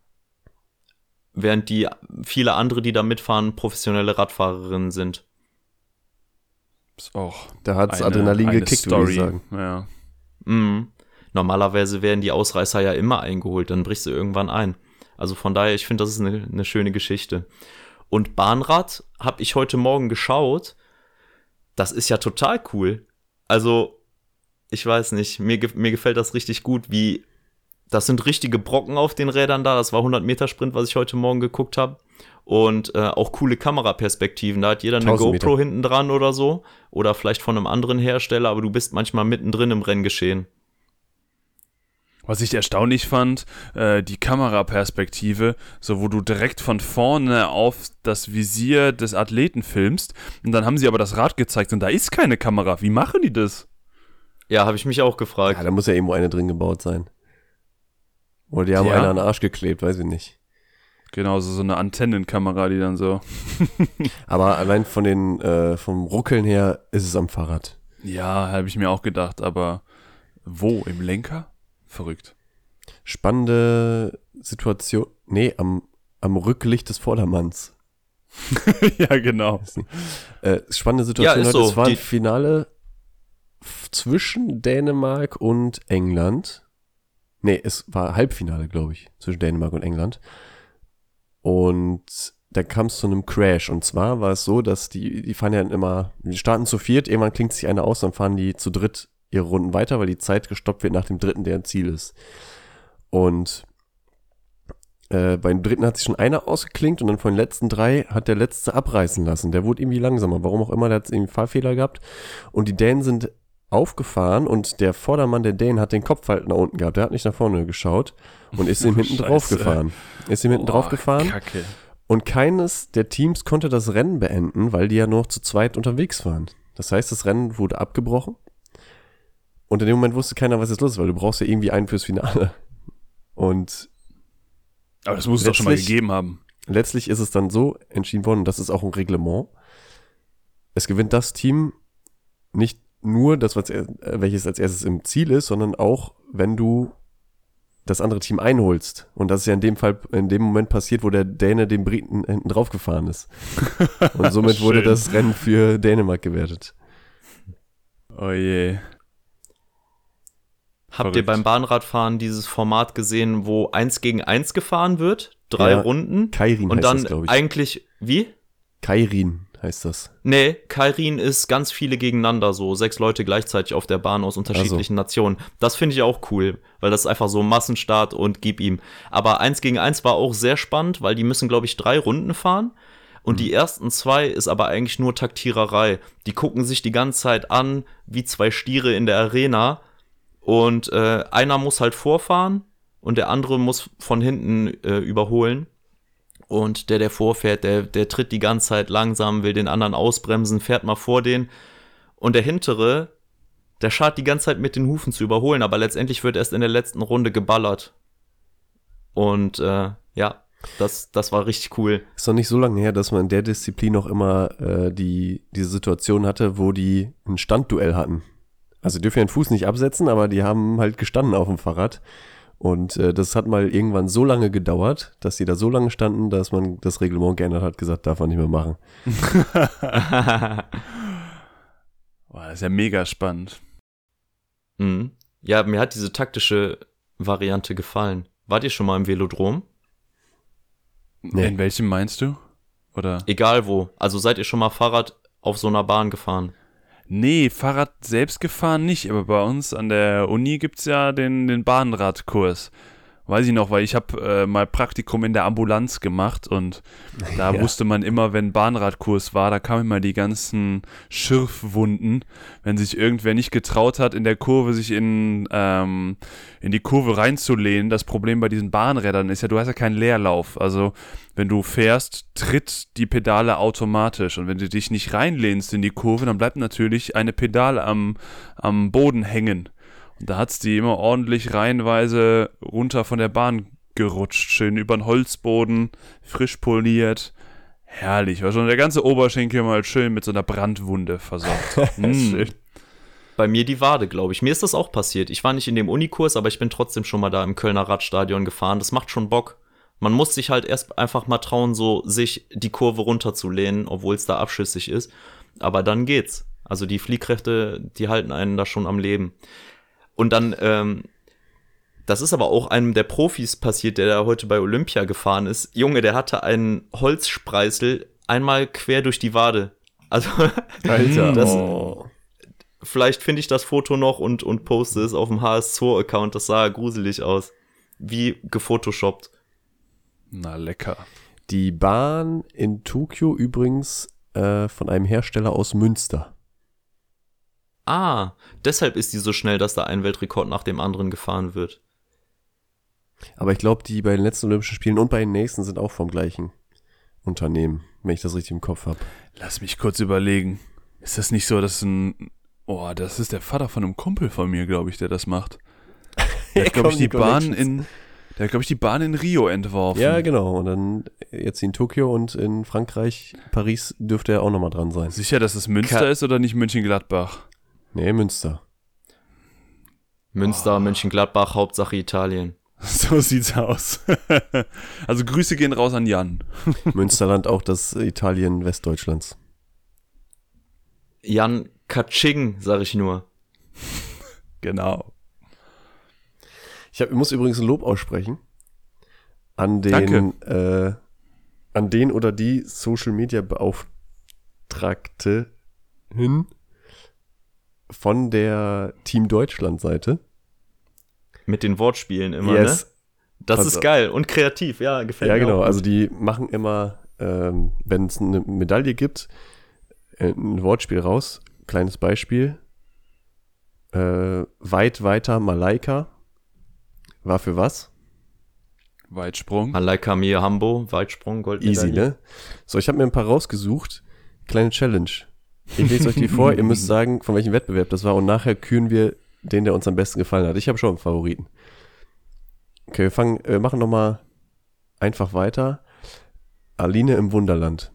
Speaker 1: Während die viele andere, die da mitfahren, professionelle Radfahrerinnen sind.
Speaker 3: Ist auch
Speaker 2: Da hat's
Speaker 3: eine-
Speaker 2: Adrenalin
Speaker 3: eine
Speaker 2: gekickt, würde ich sagen.
Speaker 3: Ja.
Speaker 1: Mhm. Normalerweise werden die Ausreißer ja immer eingeholt, dann brichst du irgendwann ein. Also von daher, ich finde, das ist eine, eine schöne Geschichte. Und Bahnrad habe ich heute Morgen geschaut. Das ist ja total cool. Also, ich weiß nicht, mir, ge- mir gefällt das richtig gut, wie das sind richtige Brocken auf den Rädern da. Das war 100 Meter Sprint, was ich heute Morgen geguckt habe. Und äh, auch coole Kameraperspektiven. Da hat jeder eine
Speaker 2: 1000 Meter.
Speaker 1: GoPro hinten dran oder so. Oder vielleicht von einem anderen Hersteller, aber du bist manchmal mittendrin im Renngeschehen.
Speaker 3: Was ich erstaunlich fand, äh, die Kameraperspektive, so wo du direkt von vorne auf das Visier des Athleten filmst und dann haben sie aber das Rad gezeigt und da ist keine Kamera. Wie machen die das?
Speaker 1: Ja, habe ich mich auch gefragt.
Speaker 2: Ja, da muss ja irgendwo eine drin gebaut sein. Oder die haben
Speaker 3: Ja.
Speaker 2: eine an den Arsch geklebt, weiß ich nicht.
Speaker 3: Genau, so, so eine Antennenkamera, die dann so.
Speaker 2: Aber allein von den, äh, vom Ruckeln her ist es am Fahrrad.
Speaker 3: Ja, habe ich mir auch gedacht, aber wo? Im Lenker? Verrückt.
Speaker 2: Spannende Situation. Nee, am, am Rücklicht des Vordermanns.
Speaker 3: ja, genau.
Speaker 2: Äh, spannende Situation
Speaker 1: Ja, so.
Speaker 2: Es war ein
Speaker 1: Die-
Speaker 2: Finale zwischen Dänemark und England. Nee, es war Halbfinale, glaube ich, zwischen Dänemark und England. Und da kam es zu einem Crash. Und zwar war es so, dass die, die fahren ja immer, die starten zu viert, irgendwann klingt sich einer aus, dann fahren die zu dritt ihre Runden weiter, weil die Zeit gestoppt wird nach dem dritten, der ein Ziel ist. Und äh, beim dritten hat sich schon einer ausgeklinkt und dann von den letzten drei hat der letzte abreißen lassen. Der wurde irgendwie langsamer, warum auch immer, der hat irgendwie Fahrfehler gehabt. Und die Dänen sind aufgefahren und der Vordermann der Dänen hat den Kopf halt nach unten gehabt. Der hat nicht nach vorne geschaut und ist ihm hinten
Speaker 3: Scheiße.
Speaker 2: drauf gefahren. Ist ihm hinten drauf gefahren
Speaker 3: Kacke.
Speaker 2: und keines der Teams konnte das Rennen beenden, weil die ja nur noch zu zweit unterwegs waren. Das heißt, das Rennen wurde abgebrochen. Und in dem Moment wusste keiner, was jetzt los ist, weil du brauchst ja irgendwie einen fürs Finale. Und
Speaker 3: Aber das muss es doch schon mal gegeben haben.
Speaker 2: letztlich ist es dann so entschieden worden, und das ist auch ein Reglement. Es gewinnt das Team nicht nur das, was, welches als erstes im Ziel ist, sondern auch, wenn du das andere Team einholst. Und das ist ja in dem Fall, in dem Moment passiert, wo der Däne dem Briten hinten drauf gefahren ist. Und somit wurde das Rennen für Dänemark gewertet.
Speaker 3: Oh je.
Speaker 1: Habt ihr
Speaker 3: Verrückt.
Speaker 1: beim Bahnradfahren dieses Format gesehen, wo eins gegen eins gefahren wird? Drei
Speaker 2: Ja,
Speaker 1: Runden.
Speaker 2: Kairin
Speaker 1: Und
Speaker 2: heißt
Speaker 1: dann
Speaker 2: das,
Speaker 1: eigentlich, wie?
Speaker 2: Kairin heißt das.
Speaker 1: Nee, Kairin ist ganz viele gegeneinander, so sechs Leute gleichzeitig auf der Bahn aus unterschiedlichen Nationen. Das finde ich auch cool, weil das ist einfach so Massenstart und gib ihm. Aber eins gegen eins war auch sehr spannend, weil die müssen, glaube ich, drei Runden fahren. Und die ersten zwei ist aber eigentlich nur Taktiererei. Die gucken sich die ganze Zeit an, wie zwei Stiere in der Arena. Und äh, einer muss halt vorfahren und der andere muss von hinten äh, überholen. Und der, der vorfährt, der, der tritt die ganze Zeit langsam, will den anderen ausbremsen, fährt mal vor den. Und der hintere, der schart die ganze Zeit mit den Hufen zu überholen, aber letztendlich wird erst in der letzten Runde geballert. Und äh, ja, das, das war richtig cool.
Speaker 2: Ist noch nicht so lange her, dass man in der Disziplin noch immer äh, die, diese Situation hatte, wo die ein Standduell hatten. Also dürfen ja den Fuß nicht absetzen, aber die haben halt gestanden auf dem Fahrrad. Und äh, das hat mal irgendwann so lange gedauert, dass die da so lange standen, dass man das Reglement geändert hat, gesagt, darf man nicht mehr machen.
Speaker 3: Boah, das ist ja mega spannend.
Speaker 1: Mhm. Ja, mir hat diese taktische Variante gefallen. Wart ihr schon mal im Velodrom?
Speaker 2: Nee.
Speaker 3: In welchem meinst du? Oder?
Speaker 1: Egal wo. Also seid ihr schon mal Fahrrad auf so einer Bahn gefahren?
Speaker 3: Nee, Fahrrad selbst gefahren nicht, aber bei uns an der Uni gibt's ja den, den Bahnradkurs. Weiß ich noch, weil ich habe äh, mal Praktikum in der Ambulanz gemacht und da
Speaker 2: Ja.
Speaker 3: wusste man immer, wenn Bahnradkurs war, da kamen immer die ganzen Schürfwunden, wenn sich irgendwer nicht getraut hat, in der Kurve sich in, ähm, in die Kurve reinzulehnen. Das Problem bei diesen Bahnrädern ist ja, du hast ja keinen Leerlauf. Also wenn du fährst, tritt die Pedale automatisch und wenn du dich nicht reinlehnst in die Kurve, dann bleibt natürlich eine Pedale am, am Boden hängen. Da hat's die immer ordentlich reihenweise runter von der Bahn gerutscht. Schön über den Holzboden, frisch poliert. Herrlich. War schon der ganze Oberschenkel mal schön mit so einer Brandwunde versorgt. Mm.
Speaker 1: Bei mir die Wade, glaube ich. Mir ist das auch passiert. Ich war nicht in dem Unikurs, aber ich bin trotzdem schon mal da im Kölner Radstadion gefahren. Das macht schon Bock. Man muss sich halt erst einfach mal trauen, so sich die Kurve runterzulehnen, obwohl es da abschüssig ist. Aber dann geht's. Also die Fliehkräfte, die halten einen da schon am Leben. Und dann, ähm, das ist aber auch einem der Profis passiert, der da heute bei Olympia gefahren ist. Junge, der hatte einen Holzspreißel einmal quer durch die Wade. Also
Speaker 2: Alter.
Speaker 1: Das-
Speaker 2: oh.
Speaker 1: vielleicht finde ich das Foto noch und, und poste es auf dem HS2-Account. Das sah gruselig aus. Wie gefotoshoppt.
Speaker 3: Na lecker.
Speaker 2: Die Bahn in Tokio übrigens äh, von einem Hersteller aus Münster.
Speaker 1: Ah, deshalb ist die so schnell, dass da ein Weltrekord nach dem anderen gefahren wird.
Speaker 2: Aber ich glaube, die bei den letzten Olympischen Spielen und bei den nächsten sind auch vom gleichen Unternehmen, wenn ich das richtig im Kopf habe.
Speaker 3: Lass mich kurz überlegen. Ist das nicht so, dass ein. Oh, das ist der Vater von einem Kumpel von mir, glaube ich, der das macht. Der hat, glaube ich, die Bahn in. Der hat, glaube ich, die Bahn in Rio entworfen.
Speaker 2: Ja, genau. Und dann jetzt in Tokio und in Frankreich, Paris dürfte er auch nochmal dran sein.
Speaker 3: Sicher, dass es Münster
Speaker 1: Ka-
Speaker 3: ist oder nicht München-Gladbach?
Speaker 2: Nee, Münster.
Speaker 1: Münster, Mönchengladbach, Hauptsache Italien.
Speaker 3: So sieht's aus. also Grüße gehen raus an Jan.
Speaker 2: Münsterland auch das Italien Westdeutschlands.
Speaker 1: Jan Katsching, sag ich nur.
Speaker 3: Genau.
Speaker 2: Ich, hab, ich muss übrigens ein Lob aussprechen an den, äh, an den oder die Social Media Beauftragte hin von der Team Deutschland Seite.
Speaker 1: Mit den Wortspielen immer, ne? Das
Speaker 2: Also-
Speaker 1: ist geil und kreativ, ja, gefällt
Speaker 2: Ja,
Speaker 1: mir
Speaker 2: genau.
Speaker 1: auch.
Speaker 2: Also die machen immer, ähm, wenn es eine Medaille gibt, äh, ein Wortspiel raus. Kleines Beispiel. Äh, weit weiter Malaika. War für was?
Speaker 3: Weitsprung.
Speaker 1: Malaika Mir Hambo, Weitsprung, Goldmedaille.
Speaker 2: Easy, ne? So, ich habe mir ein paar rausgesucht. Kleine Challenge. Ich lese euch die vor. Ihr müsst sagen, von welchem Wettbewerb das war. Und nachher küren wir den, der uns am besten gefallen hat. Ich habe schon einen Favoriten. Okay, wir fangen, wir machen nochmal einfach weiter. Aline im Wunderland.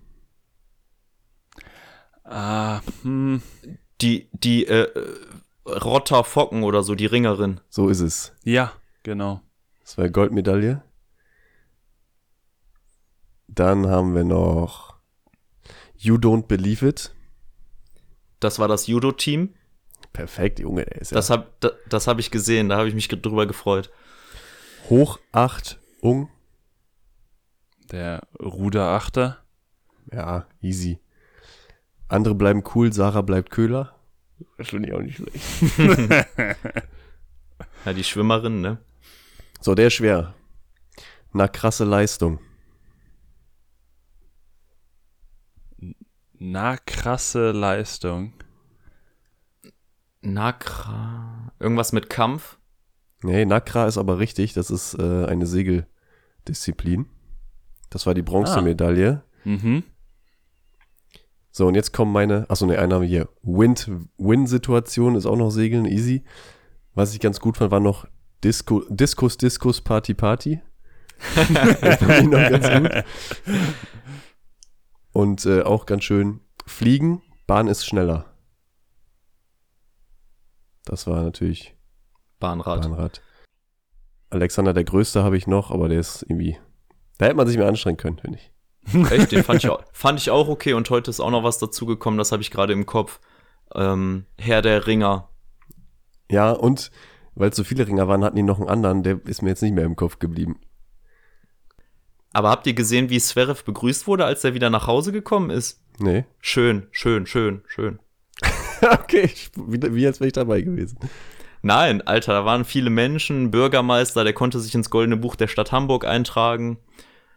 Speaker 3: Ah, hm.
Speaker 1: Die, die, äh, äh, Rotter Focken oder so, die Ringerin.
Speaker 2: So ist es.
Speaker 3: Ja, genau.
Speaker 2: Das war Goldmedaille. Dann haben wir noch You Don't Believe It.
Speaker 1: Das war das Judo-Team.
Speaker 2: Perfekt, Junge, der ist ja
Speaker 1: Das hab, da, das hab ich gesehen, da habe ich mich drüber gefreut.
Speaker 2: Hochachtung.
Speaker 3: Der Ruderachter.
Speaker 2: Ja, easy. Andere bleiben cool, Sarah bleibt Köhler. Das finde ich auch nicht schlecht.
Speaker 1: Ja, die Schwimmerin, ne?
Speaker 2: So, der ist schwer. Na, krasse Leistung.
Speaker 3: Na, krasse Leistung.
Speaker 1: Nakra. Irgendwas mit Kampf.
Speaker 2: Nee, Nakra ist aber richtig. Das ist äh, eine Segeldisziplin. Das war die Bronzemedaille.
Speaker 3: Mhm.
Speaker 2: So, und jetzt kommen meine, achso, ne, einer haben wir hier. Wind, Win-Situation ist auch noch Segeln, easy. Was ich ganz gut fand, war noch Disco, Diskus, Diskus, Party, Party. das fand ich noch ganz gut. Und äh, auch ganz schön, Fliegen, Bahn ist schneller. Das war natürlich
Speaker 1: Bahnrad.
Speaker 2: Bahnrad. Alexander der Größte habe ich noch, aber der ist irgendwie, da hätte man sich mehr anstrengen können, finde ich.
Speaker 1: Echt, den fand ich, auch, fand ich auch okay und heute ist auch noch was dazugekommen, das habe ich gerade im Kopf. Ähm, Herr der Ringer.
Speaker 2: Ja, und weil es so viele Ringer waren, hatten die noch einen anderen, der ist mir jetzt nicht mehr im Kopf geblieben.
Speaker 1: Aber habt ihr gesehen, wie Zverev begrüßt wurde, als er wieder nach Hause gekommen ist?
Speaker 2: Nee.
Speaker 1: Schön, schön, schön, schön.
Speaker 2: okay, ich, wie, wie als wäre ich dabei gewesen.
Speaker 1: Nein, Alter, da waren viele Menschen, Bürgermeister, der konnte sich ins Goldene Buch der Stadt Hamburg eintragen.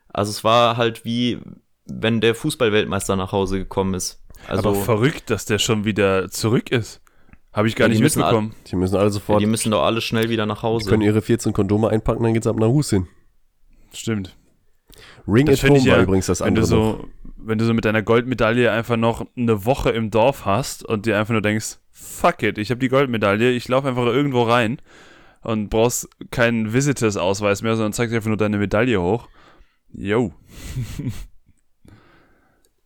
Speaker 1: Also es war halt wie, wenn der Fußballweltmeister nach Hause gekommen ist. Also
Speaker 3: Aber verrückt, dass der schon wieder zurück ist. Habe ich gar
Speaker 1: Ja, die
Speaker 3: nicht
Speaker 1: müssen
Speaker 3: mitbekommen.
Speaker 2: Die müssen alle
Speaker 1: ja,
Speaker 2: sofort,
Speaker 1: die müssen doch alle schnell wieder nach
Speaker 2: die
Speaker 1: Hause.
Speaker 2: können ihre 14 Kondome einpacken, dann geht's ab nach Hus hin.
Speaker 3: Stimmt.
Speaker 2: Ring
Speaker 3: Das
Speaker 2: at
Speaker 3: finde
Speaker 2: Home
Speaker 3: ich
Speaker 2: war
Speaker 3: ja,
Speaker 2: übrigens das
Speaker 3: wenn du
Speaker 2: andere
Speaker 3: so, wenn du so mit deiner Goldmedaille einfach noch eine Woche im Dorf hast und dir einfach nur denkst, fuck it, ich habe die Goldmedaille, ich laufe einfach irgendwo rein und brauchst keinen Visitors-Ausweis mehr, sondern zeigst einfach nur deine Medaille hoch. Yo.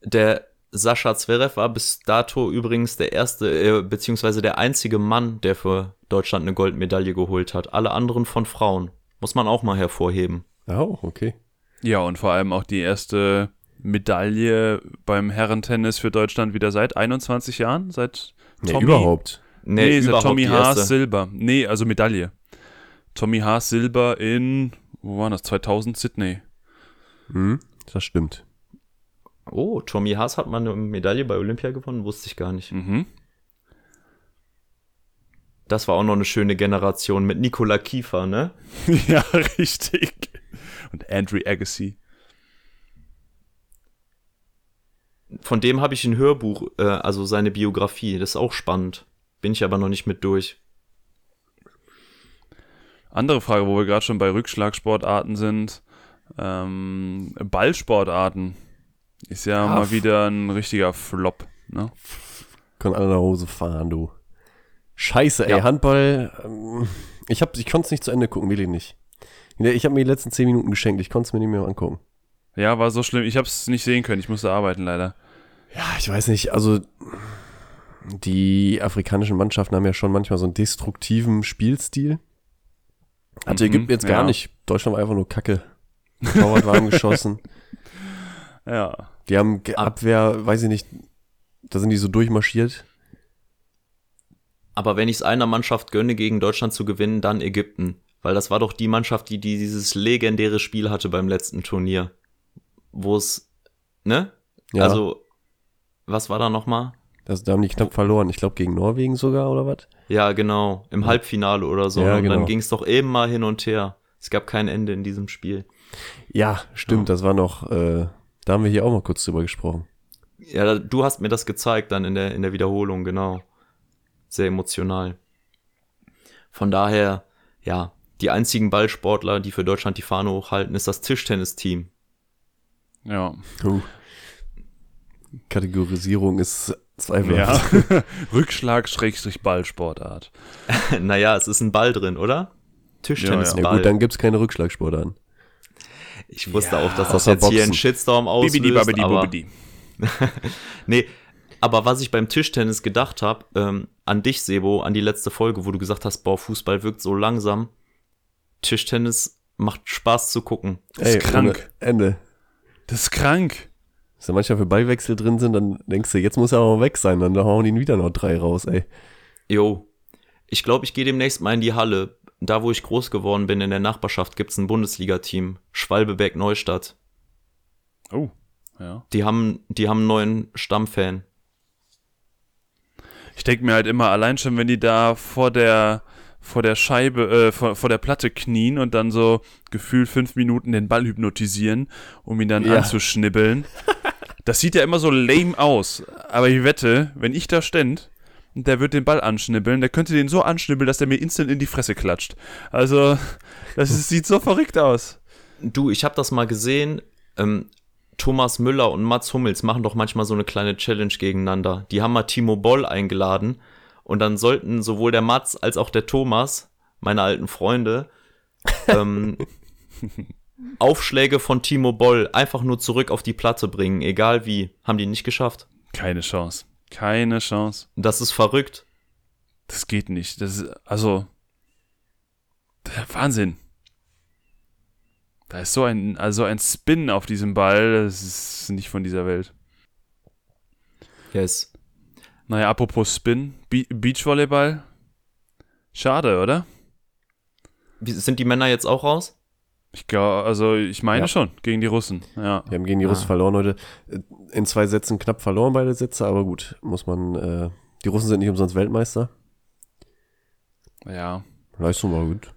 Speaker 1: Der Sascha Zverev war bis dato übrigens der erste, äh, beziehungsweise der einzige Mann, der für Deutschland eine Goldmedaille geholt hat. Alle anderen von Frauen. Muss man auch mal hervorheben.
Speaker 2: Oh, okay.
Speaker 3: Ja, und vor allem auch die erste Medaille beim Herrentennis für Deutschland wieder seit 21 Jahren, seit
Speaker 2: Nee,
Speaker 3: Tommy,
Speaker 2: überhaupt.
Speaker 3: Nee, seit
Speaker 1: überhaupt
Speaker 3: Tommy
Speaker 1: die
Speaker 3: Haas. Silber. Nee, also Medaille. Tommy Haas Silber in, wo war das? 2000 Sydney.
Speaker 2: Hm, das stimmt.
Speaker 1: Oh, Tommy Haas hat mal eine Medaille bei Olympia gewonnen, wusste ich gar nicht.
Speaker 3: Mhm.
Speaker 1: Das war auch noch eine schöne Generation mit Nikola Kiefer, ne?
Speaker 3: ja, richtig. Und Andrew Agassi.
Speaker 1: Von dem habe ich ein Hörbuch, äh, also seine Biografie. Das ist auch spannend. Bin ich aber noch nicht mit durch.
Speaker 3: Andere Frage, wo wir gerade schon bei Rückschlagsportarten sind. Ähm, Ballsportarten. Ist ja
Speaker 2: Ja,
Speaker 3: mal wieder ein richtiger Flop. Ne?
Speaker 2: Können alle nach Hause fahren, du. Scheiße, ey,
Speaker 1: Ja.
Speaker 2: Handball. Ähm, ich hab, ich konnte es nicht zu Ende gucken, wirklich nicht. Nee, Ich habe mir die letzten 10 Minuten geschenkt, ich konnte es mir nicht mehr angucken.
Speaker 3: Ja, war so schlimm. Ich habe es nicht sehen können. Ich musste arbeiten leider.
Speaker 2: Ja, ich weiß nicht, also die afrikanischen Mannschaften haben ja schon manchmal so einen destruktiven Spielstil. Hatte
Speaker 3: Mhm,
Speaker 2: Ägypten jetzt gar
Speaker 3: ja.
Speaker 2: nicht. Deutschland war einfach nur Kacke. Torwart warm geschossen.
Speaker 3: Ja.
Speaker 2: Die haben
Speaker 1: Ab-
Speaker 2: Abwehr, weiß ich nicht, da sind die so durchmarschiert.
Speaker 1: Aber wenn ich es einer Mannschaft gönne, gegen Deutschland zu gewinnen, dann Ägypten. Weil das war doch die Mannschaft, die, die dieses legendäre Spiel hatte beim letzten Turnier. Wo es, ne?
Speaker 2: Ja,
Speaker 1: Also, was war da nochmal?
Speaker 2: das, da haben die knapp verloren. Ich glaube gegen Norwegen sogar oder was?
Speaker 1: Ja, genau. Im Halbfinale oder so.
Speaker 2: Ja,
Speaker 1: und
Speaker 2: genau.
Speaker 1: dann ging es doch eben mal hin und her. Es gab kein Ende in diesem Spiel.
Speaker 2: Ja, stimmt, das war noch, äh, da haben wir hier auch mal kurz drüber gesprochen.
Speaker 1: Ja, du hast mir das gezeigt dann in der, in der Wiederholung, genau. Sehr emotional. Von daher, ja, die einzigen Ballsportler, die für Deutschland die Fahne hochhalten, ist das Tischtennisteam.
Speaker 3: Ja.
Speaker 2: Uh. Kategorisierung ist zweifelhaft.
Speaker 3: ja. Rückschlag Schrägstrich Ballsportart.
Speaker 1: naja, es ist ein Ball drin, oder? Tischtennisball.
Speaker 2: Ja gut, dann gibt's keine Rückschlagsportarten.
Speaker 1: ich wusste
Speaker 3: Ja,
Speaker 1: auch, dass das jetzt hier einen
Speaker 2: Boxen.
Speaker 1: Shitstorm auslöst.
Speaker 3: Bibidi babidi
Speaker 1: aber,
Speaker 3: bubidi.
Speaker 1: nee, aber was ich beim Tischtennis gedacht habe, ähm, an dich, Sebo, an die letzte Folge, wo du gesagt hast, boah, Fußball wirkt so langsam. Tischtennis macht Spaß zu gucken.
Speaker 3: Das ist krank.
Speaker 2: Ende.
Speaker 3: Das ist krank.
Speaker 2: Wenn da manchmal für Ballwechsel drin sind, dann denkst du, jetzt muss er auch weg sein. Dann hauen ihn wieder noch drei raus, ey.
Speaker 1: Jo. Ich glaube, ich gehe demnächst mal in die Halle. Da, wo ich groß geworden bin, in der Nachbarschaft, gibt's ein Bundesliga-Team. Schwalbeberg Neustadt.
Speaker 3: Oh. Ja.
Speaker 1: Die haben, die haben einen neuen Stammfan.
Speaker 3: Ich denke mir halt immer, allein schon, wenn die da vor der vor der Scheibe, äh, vor, vor der Platte knien und dann so gefühlt fünf Minuten den Ball hypnotisieren, um ihn dann
Speaker 2: Ja.
Speaker 3: anzuschnibbeln. Das sieht ja immer so lame aus. Aber ich wette, wenn ich da ständ und der wird den Ball anschnibbeln, der könnte den so anschnibbeln, dass der mir instant in die Fresse klatscht. Also, das ist, sieht so verrückt aus.
Speaker 1: Du, ich habe das mal gesehen. Ähm, Thomas Müller und Mats Hummels machen doch manchmal so eine kleine Challenge gegeneinander. Die haben mal Timo Boll eingeladen und dann sollten sowohl der Mats als auch der Thomas, meine alten Freunde, ähm, Aufschläge von Timo Boll einfach nur zurück auf die Platte bringen, egal wie. Haben die nicht geschafft.
Speaker 3: Keine Chance. Keine Chance.
Speaker 1: Das ist verrückt.
Speaker 3: Das geht nicht. Das ist, also, der Wahnsinn. Da ist so ein, also ein Spin auf diesem Ball, das ist nicht von dieser Welt.
Speaker 1: Yes.
Speaker 3: Naja, apropos Spin, Be Beachvolleyball. Schade, oder?
Speaker 1: Wie, sind die Männer jetzt auch raus?
Speaker 3: Ich glaube, also ich meine
Speaker 2: Ja.
Speaker 3: schon, gegen die Russen. Ja.
Speaker 2: Wir haben gegen die
Speaker 1: Ah.
Speaker 2: Russen verloren heute. Äh, In zwei Sätzen knapp verloren beide Sätze, aber gut, muss man, äh, die Russen sind nicht umsonst Weltmeister.
Speaker 3: Ja.
Speaker 2: Leistung war gut.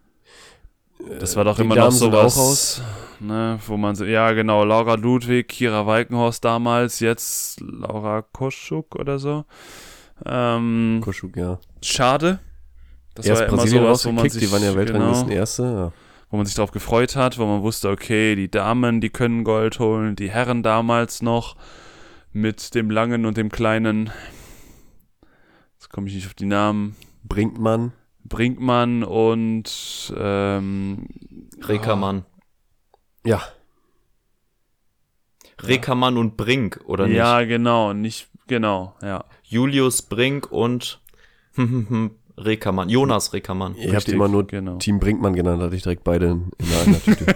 Speaker 3: Das war doch
Speaker 2: die
Speaker 3: immer noch sowas, ne, wo man so, ja genau, Laura Ludwig, Kira Walkenhorst damals, jetzt Laura Koschuk oder so. Ähm,
Speaker 2: Koschuk, ja.
Speaker 3: schade. Das
Speaker 2: Erst
Speaker 3: war ja immer sowas, wo man sich,
Speaker 2: die waren ja Weltranglisten
Speaker 3: genau,
Speaker 2: Erste. Ja.
Speaker 3: wo man sich darauf gefreut hat, wo man wusste, okay, die Damen, die können Gold holen, die Herren damals noch mit dem langen und dem kleinen, jetzt komme ich nicht auf die Namen,
Speaker 2: Brinkmann.
Speaker 3: Brinkmann und ähm,
Speaker 1: Rekermann.
Speaker 2: Ja,
Speaker 1: Rekermann und Brink, oder nicht?
Speaker 3: Ja, genau, nicht, genau, ja.
Speaker 1: Julius Brink und Rekermann. Jonas Rekermann.
Speaker 2: ihr habt
Speaker 3: Richtig,
Speaker 2: immer nur
Speaker 3: genau.
Speaker 2: Team Brinkmann genannt, hatte ich direkt beide in, in einer Tüte.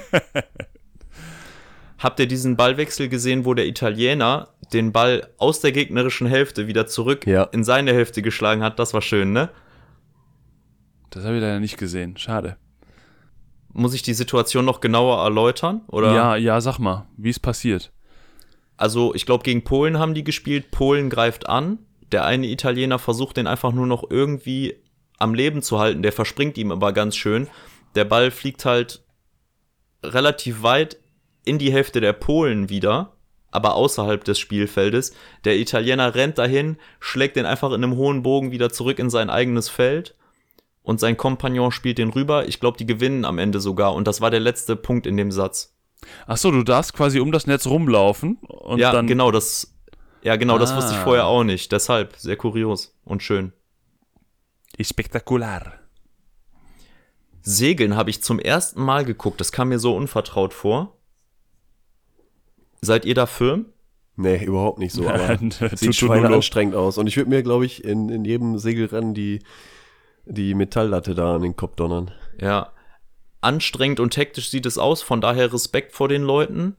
Speaker 1: Habt ihr diesen Ballwechsel gesehen, wo der Italiener den Ball aus der gegnerischen Hälfte wieder zurück
Speaker 2: Ja.
Speaker 1: in seine Hälfte geschlagen hat? Das war schön, ne?
Speaker 3: Das habe ich leider nicht gesehen, schade.
Speaker 1: Muss ich die Situation noch genauer erläutern? Oder?
Speaker 3: Ja, ja, sag mal, wie ist passiert?
Speaker 1: Also, ich glaube, gegen Polen haben die gespielt. Polen greift an. Der eine Italiener versucht den einfach nur noch irgendwie am Leben zu halten. Der verspringt ihm aber ganz schön. Der Ball fliegt halt relativ weit in die Hälfte der Polen wieder, aber außerhalb des Spielfeldes. Der Italiener rennt dahin, schlägt den einfach in einem hohen Bogen wieder zurück in sein eigenes Feld. Und sein Kompagnon spielt den rüber. Ich glaube, die gewinnen am Ende sogar. Und das war der letzte Punkt in dem Satz.
Speaker 3: Ach so, du darfst quasi um das Netz rumlaufen und
Speaker 1: ja,
Speaker 3: dann
Speaker 1: genau, das. Ja, genau, das
Speaker 3: Ah.
Speaker 1: wusste ich vorher auch nicht. Deshalb sehr kurios und schön.
Speaker 3: ist spektakulär.
Speaker 1: Segeln habe ich zum ersten Mal geguckt. Das kam mir so unvertraut vor. Seid ihr da firm?
Speaker 2: nee, überhaupt nicht so, aber
Speaker 3: Nein,
Speaker 2: sieht
Speaker 3: Nulo.
Speaker 2: anstrengend aus. Und ich würde mir, glaube ich, in, in jedem Segelrennen die, die Metalllatte da an den Kopf donnern.
Speaker 1: Ja. Anstrengend und hektisch sieht es aus, von daher Respekt vor den Leuten.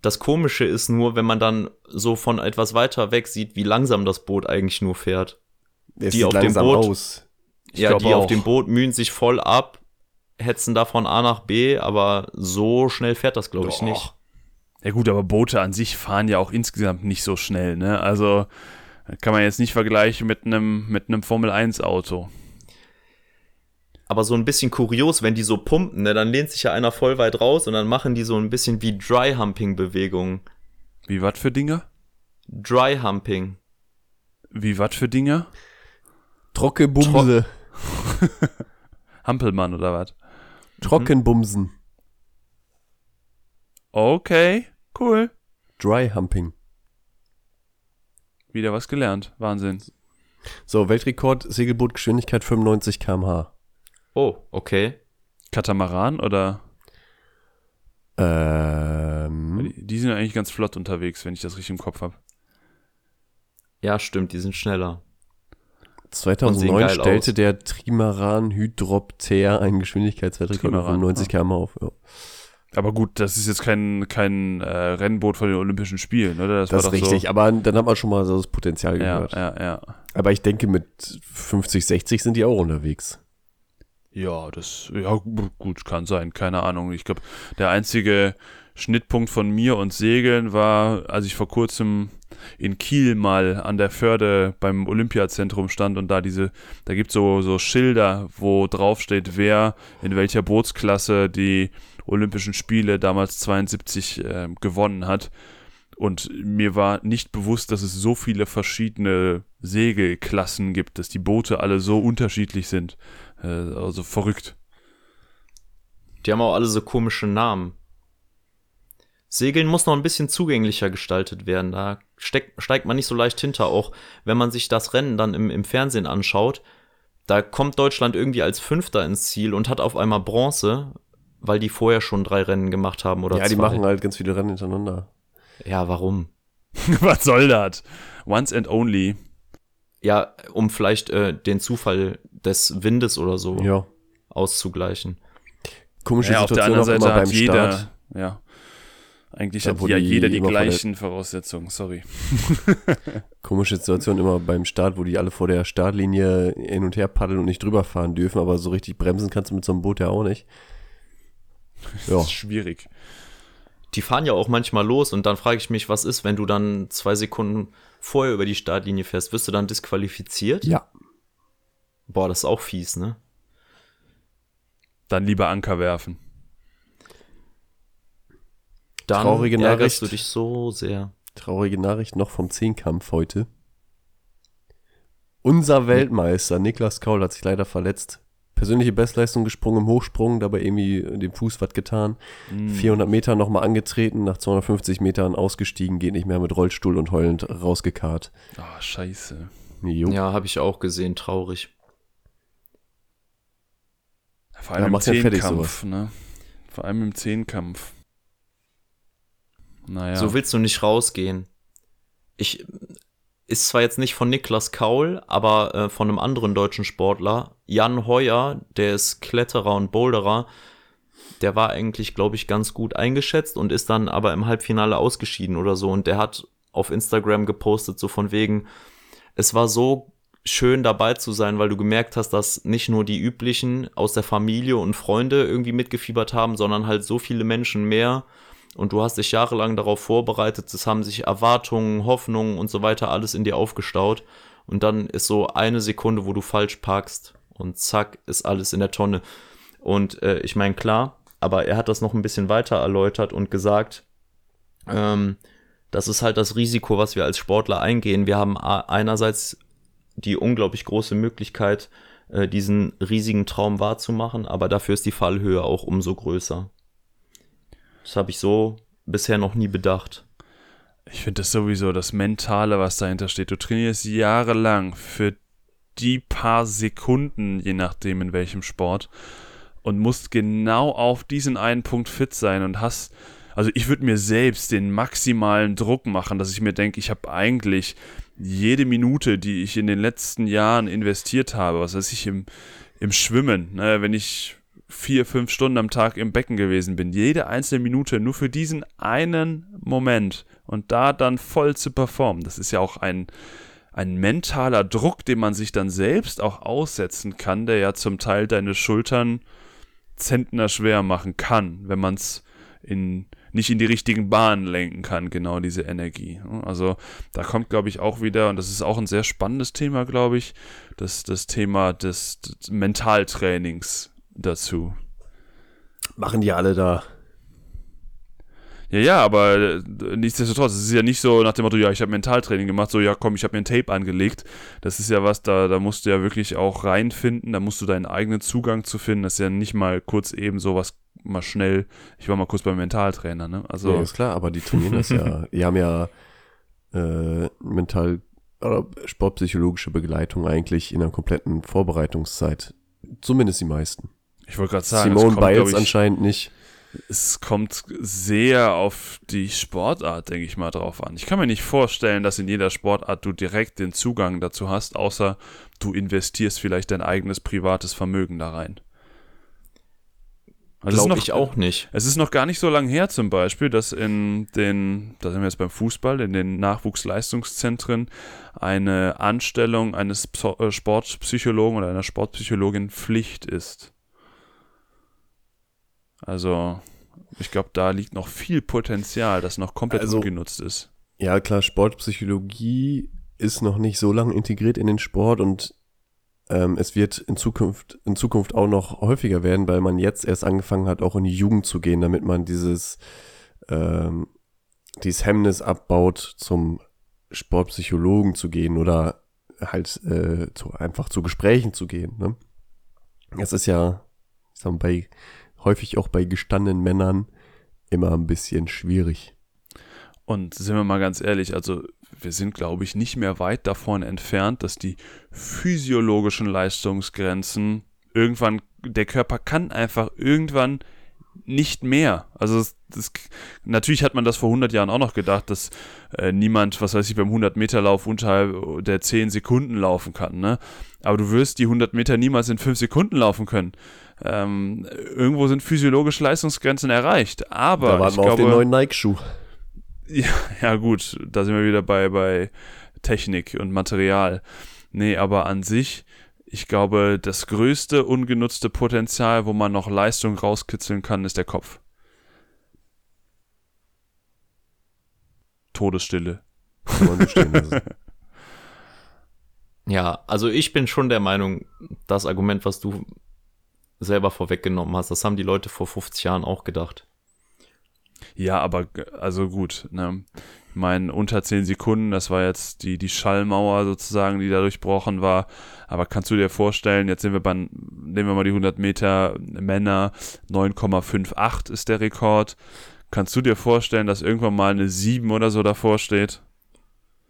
Speaker 1: Das Komische ist nur, wenn man dann so von etwas weiter weg sieht, wie langsam das Boot eigentlich nur fährt.
Speaker 2: Es
Speaker 1: Die
Speaker 2: sieht
Speaker 1: auf dem
Speaker 2: langsam
Speaker 1: Boot-
Speaker 2: aus.
Speaker 3: Ich
Speaker 1: ja, die auf
Speaker 3: auch.
Speaker 1: dem Boot mühen sich voll ab, hetzen da von A nach B, aber so schnell fährt das, glaube ich, nicht.
Speaker 3: Ja gut, aber Boote an sich fahren ja auch insgesamt nicht so schnell, ne? Also kann man jetzt nicht vergleichen mit einem mit einem Formel 1 Auto.
Speaker 1: Aber so ein bisschen kurios, wenn die so pumpen, ne, dann lehnt sich ja einer voll weit raus und dann machen die so ein bisschen wie Dry-Humping-Bewegungen.
Speaker 3: Wie was für Dinge?
Speaker 1: Dry-Humping.
Speaker 3: Wie was für Dinge?
Speaker 2: Trockenbumse.
Speaker 3: Hampelmann oder was?
Speaker 2: Trockenbumsen.
Speaker 3: Okay, cool.
Speaker 2: Dry Humping.
Speaker 3: Wieder was gelernt. Wahnsinn.
Speaker 2: So, Weltrekord, Segelbootgeschwindigkeit 95 km/h.
Speaker 1: Oh, okay.
Speaker 3: Katamaran oder?
Speaker 2: Ähm,
Speaker 3: Die, die sind ja eigentlich ganz flott unterwegs, wenn ich das richtig im Kopf habe.
Speaker 1: Ja, stimmt, die sind schneller. Und sehen
Speaker 2: 2009
Speaker 1: geil
Speaker 2: stellte
Speaker 1: aus.
Speaker 2: der Trimaran Hydropter einen Geschwindigkeitsweltrekord von
Speaker 3: Trimaran,
Speaker 2: 95 km auf. Ja.
Speaker 3: Aber gut, das ist jetzt kein, kein äh, Rennboot von den Olympischen Spielen, oder?
Speaker 2: Das ist
Speaker 3: doch
Speaker 2: richtig,
Speaker 3: So,
Speaker 2: aber dann hat man schon mal so das Potenzial
Speaker 3: ja,
Speaker 2: gehört.
Speaker 3: ja, ja.
Speaker 2: Aber ich denke, mit 50, 60 sind die auch unterwegs.
Speaker 3: Ja, das, ja, gu- gut, kann sein, keine Ahnung. Ich glaube, der einzige Schnittpunkt von mir und Segeln war, als ich vor kurzem in Kiel mal an der Förde beim Olympiazentrum stand und da diese, da gibt so so Schilder, wo drauf steht, wer in welcher Bootsklasse die Olympischen Spiele damals 72 äh, gewonnen hat. Und mir war nicht bewusst, dass es so viele verschiedene Segelklassen gibt, dass die Boote alle so unterschiedlich sind. Äh, also verrückt.
Speaker 1: Die haben auch alle so komische Namen. Segeln muss noch ein bisschen zugänglicher gestaltet werden. Da steck, steigt man nicht so leicht hinter. Auch wenn man sich das Rennen dann im, im Fernsehen anschaut, da kommt Deutschland irgendwie als Fünfter ins Ziel und hat auf einmal Bronze, weil die vorher schon drei Rennen gemacht haben oder
Speaker 2: ja, die
Speaker 1: zwei.
Speaker 2: machen halt ganz viele Rennen hintereinander.
Speaker 1: Ja, warum?
Speaker 3: Was soll das? Once and only.
Speaker 1: Ja, um vielleicht äh, den Zufall des Windes oder so
Speaker 2: Ja.
Speaker 1: auszugleichen.
Speaker 2: Komische
Speaker 3: Ja, auf der
Speaker 2: Situation
Speaker 3: anderen Seite
Speaker 2: immer
Speaker 3: hat
Speaker 2: beim
Speaker 3: jeder,
Speaker 2: Start.
Speaker 3: ja. Eigentlich
Speaker 2: Da,
Speaker 3: hat
Speaker 2: wo
Speaker 3: ja
Speaker 2: die
Speaker 3: jeder die gleichen Voraussetzungen, sorry.
Speaker 2: Komische Situation immer beim Start, wo die alle vor der Startlinie hin und her paddeln und nicht drüber fahren dürfen, aber so richtig bremsen kannst du mit so einem Boot ja auch nicht. Ja.
Speaker 3: Das ist schwierig.
Speaker 1: Die fahren ja auch manchmal los und dann frage ich mich, was ist, wenn du dann zwei Sekunden vorher über die Startlinie fährst? Wirst du dann disqualifiziert?
Speaker 2: Ja.
Speaker 1: Boah, das ist auch fies, ne?
Speaker 3: Dann lieber Anker werfen.
Speaker 1: Dann
Speaker 2: Traurige
Speaker 1: ärgerst
Speaker 2: Nachricht.
Speaker 1: du dich so sehr.
Speaker 2: Traurige Nachricht noch vom Zehnkampf heute. Unser Weltmeister Niklas Kaul hat sich leider verletzt. Persönliche Bestleistung gesprungen im Hochsprung, dabei irgendwie dem Fuß was getan. 400 Meter nochmal angetreten, nach 250 Metern ausgestiegen, geht nicht mehr mit Rollstuhl und heulend rausgekarrt.
Speaker 3: Ah, scheiße.
Speaker 2: Jo.
Speaker 1: Ja, habe ich auch gesehen, traurig.
Speaker 3: Vor allem
Speaker 2: Ja,
Speaker 3: im
Speaker 2: macht ja
Speaker 3: Zehnkampf, ne? Vor allem im Zehnkampf. Naja.
Speaker 1: So willst du nicht rausgehen. Ich ist zwar jetzt nicht von Niklas Kaul, aber äh, von einem anderen deutschen Sportler, Jan Heuer, der ist Kletterer und Boulderer. Der war eigentlich, glaube ich, ganz gut eingeschätzt und ist dann aber im Halbfinale ausgeschieden oder so. Und der hat auf Instagram gepostet, so von wegen, es war so schön dabei zu sein, weil du gemerkt hast, dass nicht nur die üblichen aus der Familie und Freunde irgendwie mitgefiebert haben, sondern halt so viele Menschen mehr. Und du hast dich jahrelang darauf vorbereitet, es haben sich Erwartungen, Hoffnungen und so weiter alles in dir aufgestaut. Und dann ist so eine Sekunde, wo du falsch parkst und zack, ist alles in der Tonne. Und äh, ich meine, klar, aber er hat das noch ein bisschen weiter erläutert und gesagt, ähm, das ist halt das Risiko, was wir als Sportler eingehen. Wir haben einerseits die unglaublich große Möglichkeit, äh, diesen riesigen Traum wahrzumachen, aber dafür ist die Fallhöhe auch umso größer. Das habe ich so bisher noch nie bedacht.
Speaker 3: Ich finde das sowieso das Mentale, was dahinter steht. Du trainierst jahrelang für die paar Sekunden, je nachdem in welchem Sport, und musst genau auf diesen einen Punkt fit sein und hast, also ich würde mir selbst den maximalen Druck machen, dass ich mir denke, ich habe eigentlich jede Minute, die ich in den letzten Jahren investiert habe, was weiß ich, im, im Schwimmen, ne, wenn ich vier, fünf Stunden am Tag im Becken gewesen bin, jede einzelne Minute nur für diesen einen Moment und da dann voll zu performen, das ist ja auch ein, ein mentaler Druck, den man sich dann selbst auch aussetzen kann, der ja zum Teil deine Schultern Zentner schwer machen kann, wenn man es in, nicht in die richtigen Bahnen lenken kann, genau diese Energie. Also da kommt, glaube ich, auch wieder, und das ist auch ein sehr spannendes Thema, glaube ich, das, das Thema des, des Mentaltrainings dazu.
Speaker 2: Machen die alle da.
Speaker 3: Ja, ja, aber äh, nichtsdestotrotz, es ist ja nicht so nach dem Motto, ja, ich habe Mentaltraining gemacht, so, ja, komm, ich habe mir ein Tape angelegt. Das ist ja was, da, da musst du ja wirklich auch reinfinden, da musst du deinen eigenen Zugang zu finden. Das ist ja nicht mal kurz eben sowas, mal schnell, ich war mal kurz beim Mentaltrainer, ne? Also,
Speaker 2: Ja, ist klar, aber die trainieren das ja. Die haben ja äh, mental oder sportpsychologische Begleitung eigentlich in der kompletten Vorbereitungszeit. Zumindest die meisten.
Speaker 3: Ich wollte gerade sagen,
Speaker 2: Simone
Speaker 3: es kommt,
Speaker 2: Biles
Speaker 3: ich,
Speaker 2: anscheinend nicht.
Speaker 3: es kommt sehr auf die Sportart, denke ich mal, drauf an. Ich kann mir nicht vorstellen, dass in jeder Sportart du direkt den Zugang dazu hast, außer du investierst vielleicht dein eigenes privates Vermögen da rein. Also es ist
Speaker 1: Glaube
Speaker 3: noch-
Speaker 1: ich auch nicht.
Speaker 3: Es ist noch gar nicht so lange her zum Beispiel, dass in den, da sind wir jetzt beim Fußball, in den Nachwuchsleistungszentren eine Anstellung eines äh, Sportpsychologen oder einer Sportpsychologin Pflicht ist. Also, ich glaube, da liegt noch viel Potenzial, das noch komplett
Speaker 2: Also-
Speaker 3: ungenutzt ist.
Speaker 2: Ja, klar, Sportpsychologie ist noch nicht so lange integriert in den Sport und ähm, es wird in Zukunft, in Zukunft auch noch häufiger werden, weil man jetzt erst angefangen hat, auch in die Jugend zu gehen, damit man dieses, ähm, dieses Hemmnis abbaut, zum Sportpsychologen zu gehen oder halt äh, zu, einfach zu Gesprächen zu gehen. Ne? Das ist ja ich sag mal, bei, häufig auch bei gestandenen Männern immer ein bisschen schwierig.
Speaker 3: Und sind wir mal ganz ehrlich, also wir sind, glaube ich, nicht mehr weit davon entfernt, dass die physiologischen Leistungsgrenzen irgendwann, der Körper kann einfach irgendwann nicht mehr. Also das, das, natürlich hat man das vor 100 Jahren auch noch gedacht, dass äh, niemand, was weiß ich, beim 100 Meter Lauf unterhalb der 10 Sekunden laufen kann. Ne? Aber du wirst die 100 Meter niemals in 5 Sekunden laufen können. Ähm, irgendwo sind physiologische Leistungsgrenzen erreicht. Aber
Speaker 2: da warten
Speaker 3: ich
Speaker 2: wir
Speaker 3: glaube,
Speaker 2: auf den neuen Nike-Schuh.
Speaker 3: ja, ja, gut, da sind wir wieder bei, bei Technik und Material. Nee, aber an sich, ich glaube, das größte ungenutzte Potenzial, wo man noch Leistung rauskitzeln kann, ist der Kopf. Todesstille.
Speaker 2: Kann man so stehen lassen.
Speaker 1: Ja, also ich bin schon der Meinung, das Argument, was du selber vorweggenommen hast, das haben die Leute vor 50 Jahren auch gedacht.
Speaker 3: Ja, aber also gut, ne? Ich meine, unter 10 Sekunden, das war jetzt die, die Schallmauer sozusagen, die da durchbrochen war. Aber kannst du dir vorstellen, jetzt sind wir bei, nehmen wir mal die 100 Meter Männer, 9,58 ist der Rekord. Kannst du dir vorstellen, dass irgendwann mal eine 7 oder so davor steht?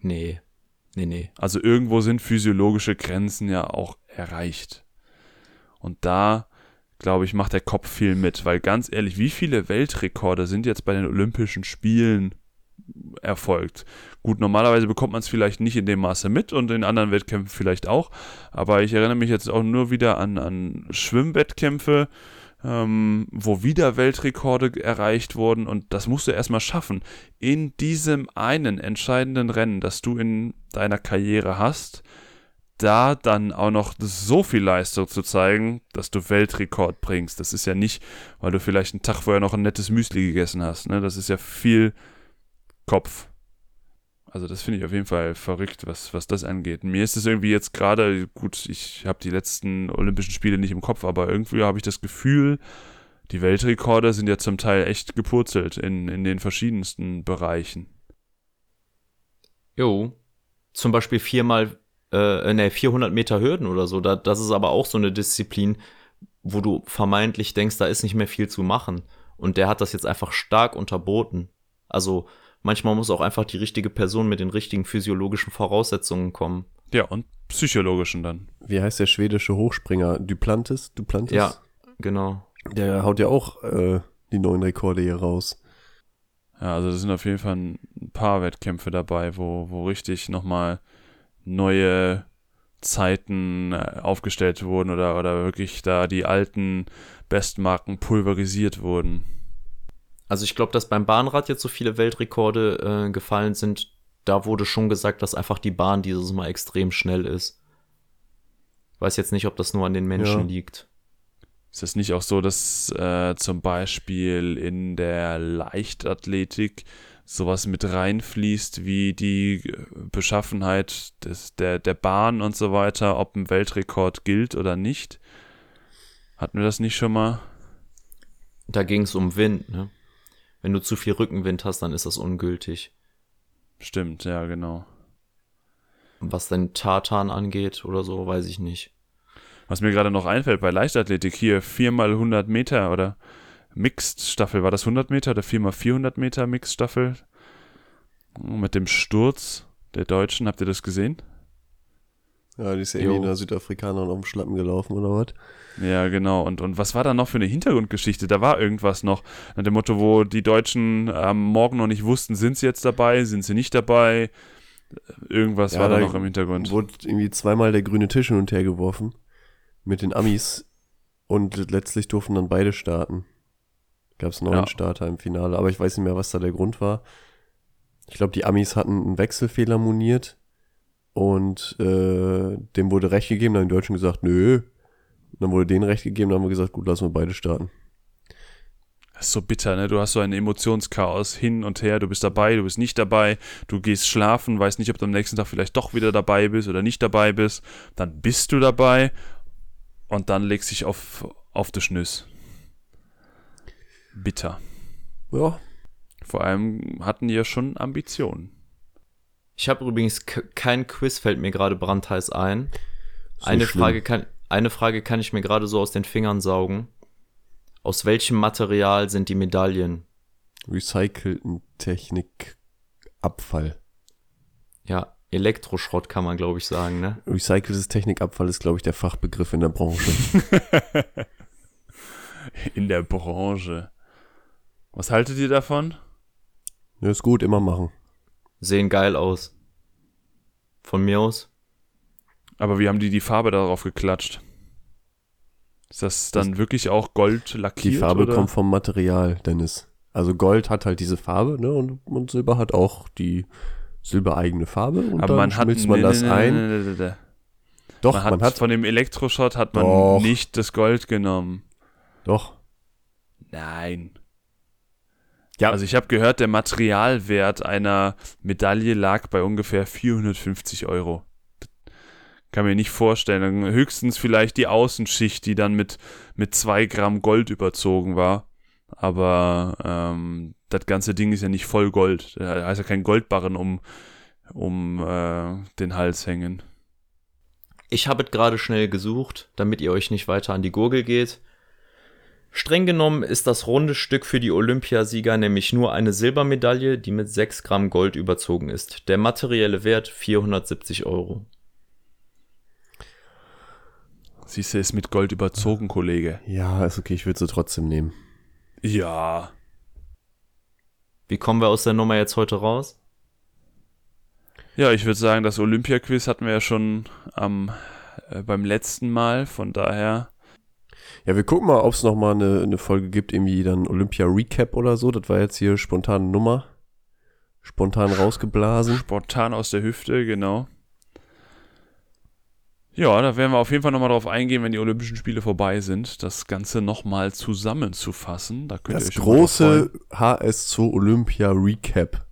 Speaker 1: Nee, nee, nee.
Speaker 3: Also irgendwo sind physiologische Grenzen ja auch erreicht. Und da, glaube ich, macht der Kopf viel mit, weil ganz ehrlich, wie viele Weltrekorde sind jetzt bei den Olympischen Spielen erfolgt? Gut, normalerweise bekommt man es vielleicht nicht in dem Maße mit und in anderen Wettkämpfen vielleicht auch, aber ich erinnere mich jetzt auch nur wieder an, an Schwimmwettkämpfe, ähm, wo wieder Weltrekorde erreicht wurden und das musst du erstmal schaffen. In diesem einen entscheidenden Rennen, das du in deiner Karriere hast, da dann auch noch so viel Leistung zu zeigen, dass du Weltrekord bringst. Das ist ja nicht, weil du vielleicht einen Tag vorher noch ein nettes Müsli gegessen hast. Ne? Das ist ja viel Kopf. Also das finde ich auf jeden Fall verrückt, was, was das angeht. Mir ist es irgendwie jetzt gerade, gut, ich habe die letzten Olympischen Spiele nicht im Kopf, aber irgendwie habe ich das Gefühl, die Weltrekorde sind ja zum Teil echt gepurzelt in, in den verschiedensten Bereichen.
Speaker 1: Jo. Zum Beispiel viermal, äh, ne, 400 Meter Hürden oder so. Da, das ist aber auch so eine Disziplin, wo du vermeintlich denkst, da ist nicht mehr viel zu machen. Und der hat das jetzt einfach stark unterboten. Also manchmal muss auch einfach die richtige Person mit den richtigen physiologischen Voraussetzungen kommen.
Speaker 3: Ja, und psychologischen dann.
Speaker 2: Wie heißt der schwedische Hochspringer? Duplantis? Duplantis?
Speaker 1: Ja, genau.
Speaker 2: Der haut ja auch äh, die neuen Rekorde hier raus.
Speaker 3: Ja, also das sind auf jeden Fall ein paar Wettkämpfe dabei, wo, wo richtig nochmal neue Zeiten äh, aufgestellt wurden oder, oder wirklich da die alten Bestmarken pulverisiert wurden.
Speaker 1: Also ich glaube, dass beim Bahnrad jetzt so viele Weltrekorde äh, gefallen sind, da wurde schon gesagt, dass einfach die Bahn dieses Mal extrem schnell ist. Weiß jetzt nicht, ob das nur an den Menschen
Speaker 2: Ja.
Speaker 1: liegt.
Speaker 3: Ist es nicht auch so, dass äh, zum Beispiel in der Leichtathletik sowas mit reinfließt wie die äh, Beschaffenheit des, der, der Bahn und so weiter, ob ein Weltrekord gilt oder nicht? Hatten wir das nicht schon mal?
Speaker 1: Da ging es um Wind, ne? Wenn du zu viel Rückenwind hast, dann ist das ungültig.
Speaker 3: Stimmt, ja, genau.
Speaker 1: Was den Tartan angeht oder so, weiß ich nicht.
Speaker 3: Was mir gerade noch einfällt bei Leichtathletik, hier 4x 100 Meter oder Mixed-Staffel, war das 100 Meter oder 4x 400 Meter Mixed-Staffel? Mit dem Sturz der Deutschen, habt ihr das gesehen?
Speaker 2: Ja, die ist ja irgendwie einer Südafrikanerin auf dem Schlappen gelaufen oder was?
Speaker 3: Ja, genau. Und, und was war da noch für eine Hintergrundgeschichte? Da war irgendwas noch. Nach dem Motto, wo die Deutschen am Morgen noch nicht wussten, sind sie jetzt dabei, sind sie nicht dabei? Irgendwas
Speaker 2: Ja,
Speaker 3: war da
Speaker 2: da
Speaker 3: noch im Hintergrund.
Speaker 2: Wurde irgendwie zweimal der grüne Tisch hin und her geworfen mit den Amis und letztlich durften dann beide starten. Gab es neuen
Speaker 3: Ja.
Speaker 2: Starter im Finale, aber ich weiß nicht mehr, was da der Grund war. Ich glaube, die Amis hatten einen Wechselfehler moniert und äh, dem wurde Recht gegeben, dann haben die Deutschen gesagt, nö. Und dann wurde denen Recht gegeben, dann haben wir gesagt, gut, lassen wir beide starten.
Speaker 3: Das ist so bitter, ne? Du hast so ein Emotionschaos hin und her, du bist dabei, du bist nicht dabei, du gehst schlafen, weißt nicht, ob du am nächsten Tag vielleicht doch wieder dabei bist oder nicht dabei bist. Dann bist du dabei und dann legst dich auf, auf die Schnüss. Bitter.
Speaker 2: Ja,
Speaker 3: Vor allem hatten die ja schon Ambitionen.
Speaker 1: Ich habe übrigens kein Quiz, fällt mir gerade brandheiß ein.
Speaker 2: ist
Speaker 1: Eine
Speaker 2: schlimm.
Speaker 1: Frage, kann, eine Frage kann ich mir gerade so aus den Fingern saugen. Aus welchem Material sind die Medaillen?
Speaker 2: Recycelten Technikabfall.
Speaker 1: Ja, Elektroschrott kann man, glaube ich, sagen, ne?
Speaker 2: Recyceltes Technikabfall ist, glaube ich, der Fachbegriff in der Branche.
Speaker 3: In der Branche. Was haltet ihr davon?
Speaker 2: ja, ist gut, immer machen.
Speaker 1: Sehen geil aus. Von mir aus.
Speaker 3: Aber wie haben die die Farbe darauf geklatscht? Ist das dann wirklich auch Gold lackiert?
Speaker 2: Die Farbe
Speaker 3: oder?
Speaker 2: kommt vom Material, Dennis. Also Gold hat halt diese Farbe, ne? Und, und Silber hat auch die silbereigene Farbe. Und
Speaker 3: Aber
Speaker 2: dann
Speaker 3: man hat
Speaker 2: schmilzt man das
Speaker 3: nee, nee,
Speaker 2: ein.
Speaker 3: nee, nee, nee, nee.
Speaker 2: Doch,
Speaker 3: Man hat,
Speaker 2: man hat,
Speaker 3: von dem Elektroschrott hat man
Speaker 2: Doch.
Speaker 3: nicht das Gold genommen.
Speaker 2: doch.
Speaker 3: Nein.
Speaker 2: Ja.
Speaker 3: Also ich habe gehört, der Materialwert einer Medaille lag bei ungefähr 450 Euro. Kann mir nicht vorstellen. Höchstens vielleicht die Außenschicht, die dann mit, mit zwei Gramm Gold überzogen war. Aber ähm, das ganze Ding ist ja nicht voll Gold. Da heißt ja kein Goldbarren um, um äh, den Hals hängen.
Speaker 1: Ich habe es gerade schnell gesucht, damit ihr euch nicht weiter an die Gurgel geht. Streng genommen ist das runde Stück für die Olympiasieger nämlich nur eine Silbermedaille, die mit 6 Gramm Gold überzogen ist. Der materielle Wert 470 Euro.
Speaker 3: Siehst du, ist mit Gold überzogen, Kollege.
Speaker 2: Ja, ist okay, ich würde sie trotzdem nehmen.
Speaker 3: Ja.
Speaker 1: Wie kommen wir aus der Nummer jetzt heute raus?
Speaker 3: Ja, ich würde sagen, das Olympia-Quiz hatten wir ja schon am, äh, beim letzten Mal. Von daher,
Speaker 2: Ja, wir gucken mal, ob es nochmal eine, eine Folge gibt, irgendwie dann Olympia-Recap oder so. Das war jetzt hier spontane Nummer. Spontan rausgeblasen.
Speaker 3: spontan aus der Hüfte, genau. Ja, da werden wir auf jeden Fall nochmal drauf eingehen, wenn die Olympischen Spiele vorbei sind, das Ganze nochmal zusammenzufassen. Da könnt
Speaker 2: Das große
Speaker 3: freuen.
Speaker 2: HS2 Olympia Recap.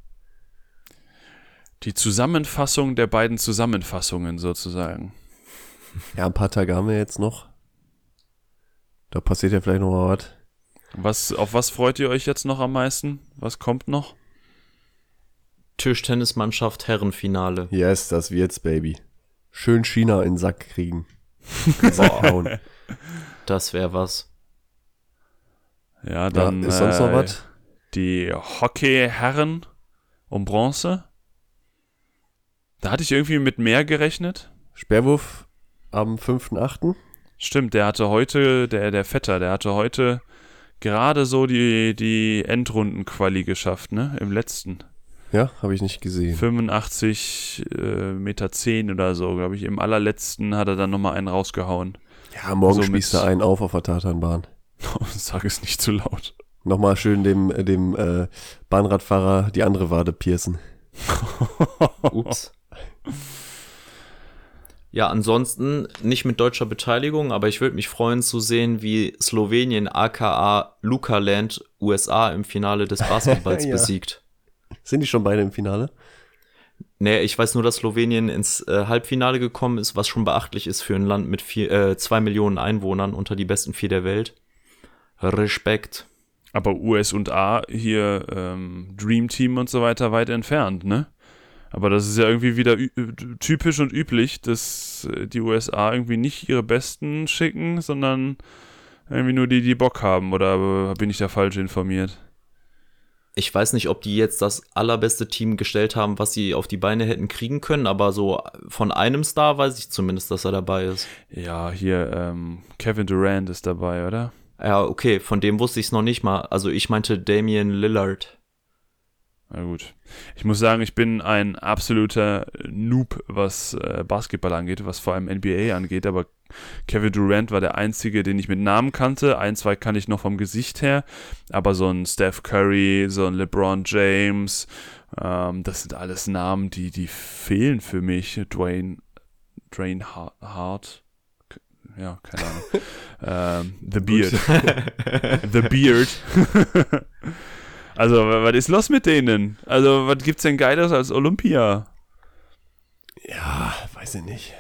Speaker 3: Die Zusammenfassung der beiden Zusammenfassungen sozusagen.
Speaker 2: Ja, ein paar Tage haben wir jetzt noch. Da passiert ja vielleicht noch mal was.
Speaker 3: Was, auf was freut ihr euch jetzt noch am meisten? Was kommt noch?
Speaker 1: Tischtennismannschaft Herrenfinale.
Speaker 2: Yes, das wird's, Baby. Schön China in den Sack kriegen. Sack hauen.
Speaker 1: Das wäre was.
Speaker 3: Ja, dann
Speaker 2: ja, ist sonst noch
Speaker 3: äh,
Speaker 2: was?
Speaker 3: die Hockey-Herren um Bronze. Da hatte ich irgendwie mit mehr gerechnet.
Speaker 2: Sperrwurf am 5.8.
Speaker 3: Stimmt, der hatte heute, der, der Vetter, der hatte heute gerade so die, die Endrundenquali geschafft, ne? Im letzten.
Speaker 2: Ja, habe ich nicht gesehen.
Speaker 3: 85 äh, Meter 10 oder so, glaube ich. Im allerletzten hat er dann nochmal einen rausgehauen.
Speaker 2: Ja, morgen
Speaker 3: So mit-
Speaker 2: du einen auf auf der Tatanbahn.
Speaker 3: Sag es nicht zu laut.
Speaker 2: Nochmal schön dem, dem äh, Bahnradfahrer die andere Wade piercen.
Speaker 1: Ups. Ja, ansonsten nicht mit deutscher Beteiligung, aber ich würde mich freuen zu sehen, wie Slowenien aka Lucaland USA im Finale des Basketballs
Speaker 2: Ja.
Speaker 1: besiegt.
Speaker 2: Sind die schon beide im Finale?
Speaker 1: Nee, ich weiß nur, dass Slowenien ins äh, Halbfinale gekommen ist, was schon beachtlich ist für ein Land mit vier, äh, zwei Millionen Einwohnern unter die besten vier der Welt. Respekt.
Speaker 3: Aber US und A hier ähm, Dream Team und so weiter weit entfernt, ne? Aber das ist ja irgendwie wieder typisch und üblich, dass äh, die USA irgendwie nicht ihre Besten schicken, sondern irgendwie nur die, die Bock haben. Oder bin ich da falsch informiert?
Speaker 1: Ich weiß nicht, ob die jetzt das allerbeste Team gestellt haben, was sie auf die Beine hätten kriegen können, aber so von einem Star weiß ich zumindest, dass er dabei ist.
Speaker 3: Ja, hier ähm, Kevin Durant ist dabei, oder?
Speaker 1: Ja, okay, von dem wusste ich es noch nicht mal. Also ich meinte Damian Lillard.
Speaker 3: Na gut. Ich muss sagen, ich bin ein absoluter Noob, was äh, Basketball angeht, was vor allem NBA angeht, aber Kevin Durant war der einzige, den ich mit Namen kannte. Ein, zwei kann ich noch vom Gesicht her, aber so ein Steph Curry, so ein LeBron James, ähm, das sind alles Namen, die, die fehlen für mich. Dwayne, Dwayne Har- Hart, ja, keine Ahnung. ähm, The Beard. The Beard. also, wa- was ist los mit denen? Also, was gibt's denn Geiles als Olympia?
Speaker 2: Ja, weiß ich nicht.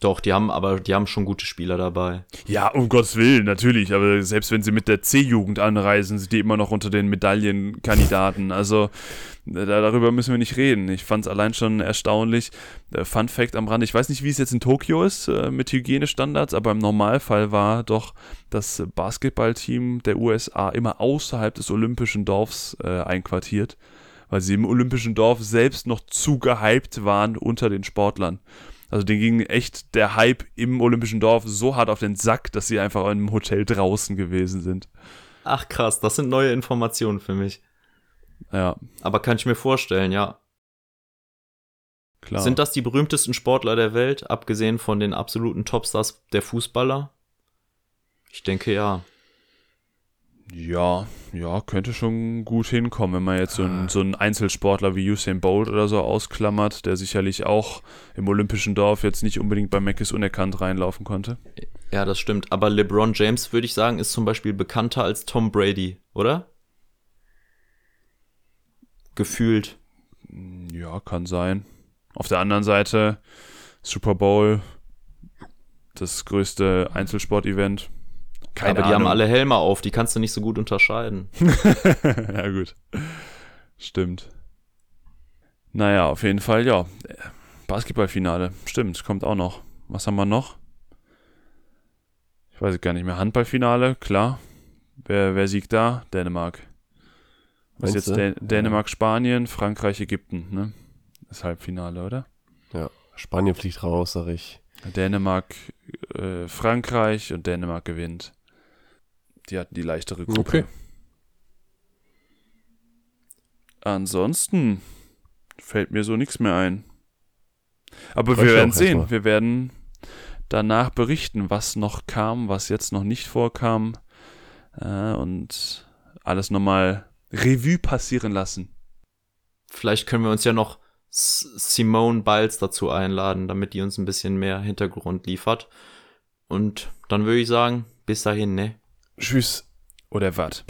Speaker 1: Doch, die haben aber, die haben schon gute Spieler dabei.
Speaker 3: Ja, um Gottes Willen, natürlich. Aber selbst wenn sie mit der C-Jugend anreisen, sind die immer noch unter den Medaillenkandidaten. Also da, darüber müssen wir nicht reden. Ich fand es allein schon erstaunlich. Äh, Fun Fact am Rand, ich weiß nicht, wie es jetzt in Tokio ist äh, mit Hygienestandards, aber im Normalfall war doch das Basketballteam der USA immer außerhalb des Olympischen Dorfs äh, einquartiert, weil sie im Olympischen Dorf selbst noch zu gehypt waren unter den Sportlern. Also denen ging echt der Hype im Olympischen Dorf so hart auf den Sack, dass sie einfach in einem Hotel draußen gewesen sind.
Speaker 1: Ach krass, das sind neue Informationen für mich.
Speaker 3: Ja,
Speaker 1: Aber kann ich mir vorstellen, ja.
Speaker 3: klar.
Speaker 1: Sind das die berühmtesten Sportler der Welt, abgesehen von den absoluten Topstars der Fußballer? Ich denke ja.
Speaker 3: Ja, ja, könnte schon gut hinkommen, wenn man jetzt so einen, so einen Einzelsportler wie Usain Bolt oder so ausklammert, der sicherlich auch im Olympischen Dorf jetzt nicht unbedingt bei Meckes unerkannt reinlaufen konnte.
Speaker 1: Ja, das stimmt. Aber LeBron James, würde ich sagen, ist zum Beispiel bekannter als Tom Brady, oder? Gefühlt.
Speaker 3: Ja, kann sein. Auf der anderen Seite, Super Bowl, das größte Einzelsportevent. Keine
Speaker 1: Aber die haben
Speaker 3: Ahnung.
Speaker 1: alle Helme auf, die kannst du nicht so gut unterscheiden.
Speaker 3: ja, gut. Stimmt. Naja, auf jeden Fall, ja. Basketballfinale. Stimmt, kommt auch noch. Was haben wir noch? Ich weiß es gar nicht mehr. Handballfinale, klar. Wer, wer siegt da? Dänemark. Was ist
Speaker 2: Meinst
Speaker 3: jetzt? Dän Dänemark, Spanien, Frankreich, Ägypten, ne? Das Halbfinale, oder?
Speaker 2: Ja, Spanien fliegt raus, sag ich.
Speaker 3: Dänemark, äh, Frankreich und Dänemark gewinnt. Die hatten die leichtere Gruppe.
Speaker 2: Okay.
Speaker 3: Ansonsten fällt mir so nichts mehr ein. Aber
Speaker 2: Reicht
Speaker 3: wir werden sehen. Wir werden danach berichten, was noch kam, was jetzt noch nicht vorkam. Äh, und alles nochmal Revue passieren lassen.
Speaker 1: Vielleicht können wir uns ja noch S Simone Biles dazu einladen, damit die uns ein bisschen mehr Hintergrund liefert. Und dann würde ich sagen, bis dahin, ne?
Speaker 2: Tschüss.
Speaker 3: Oder was?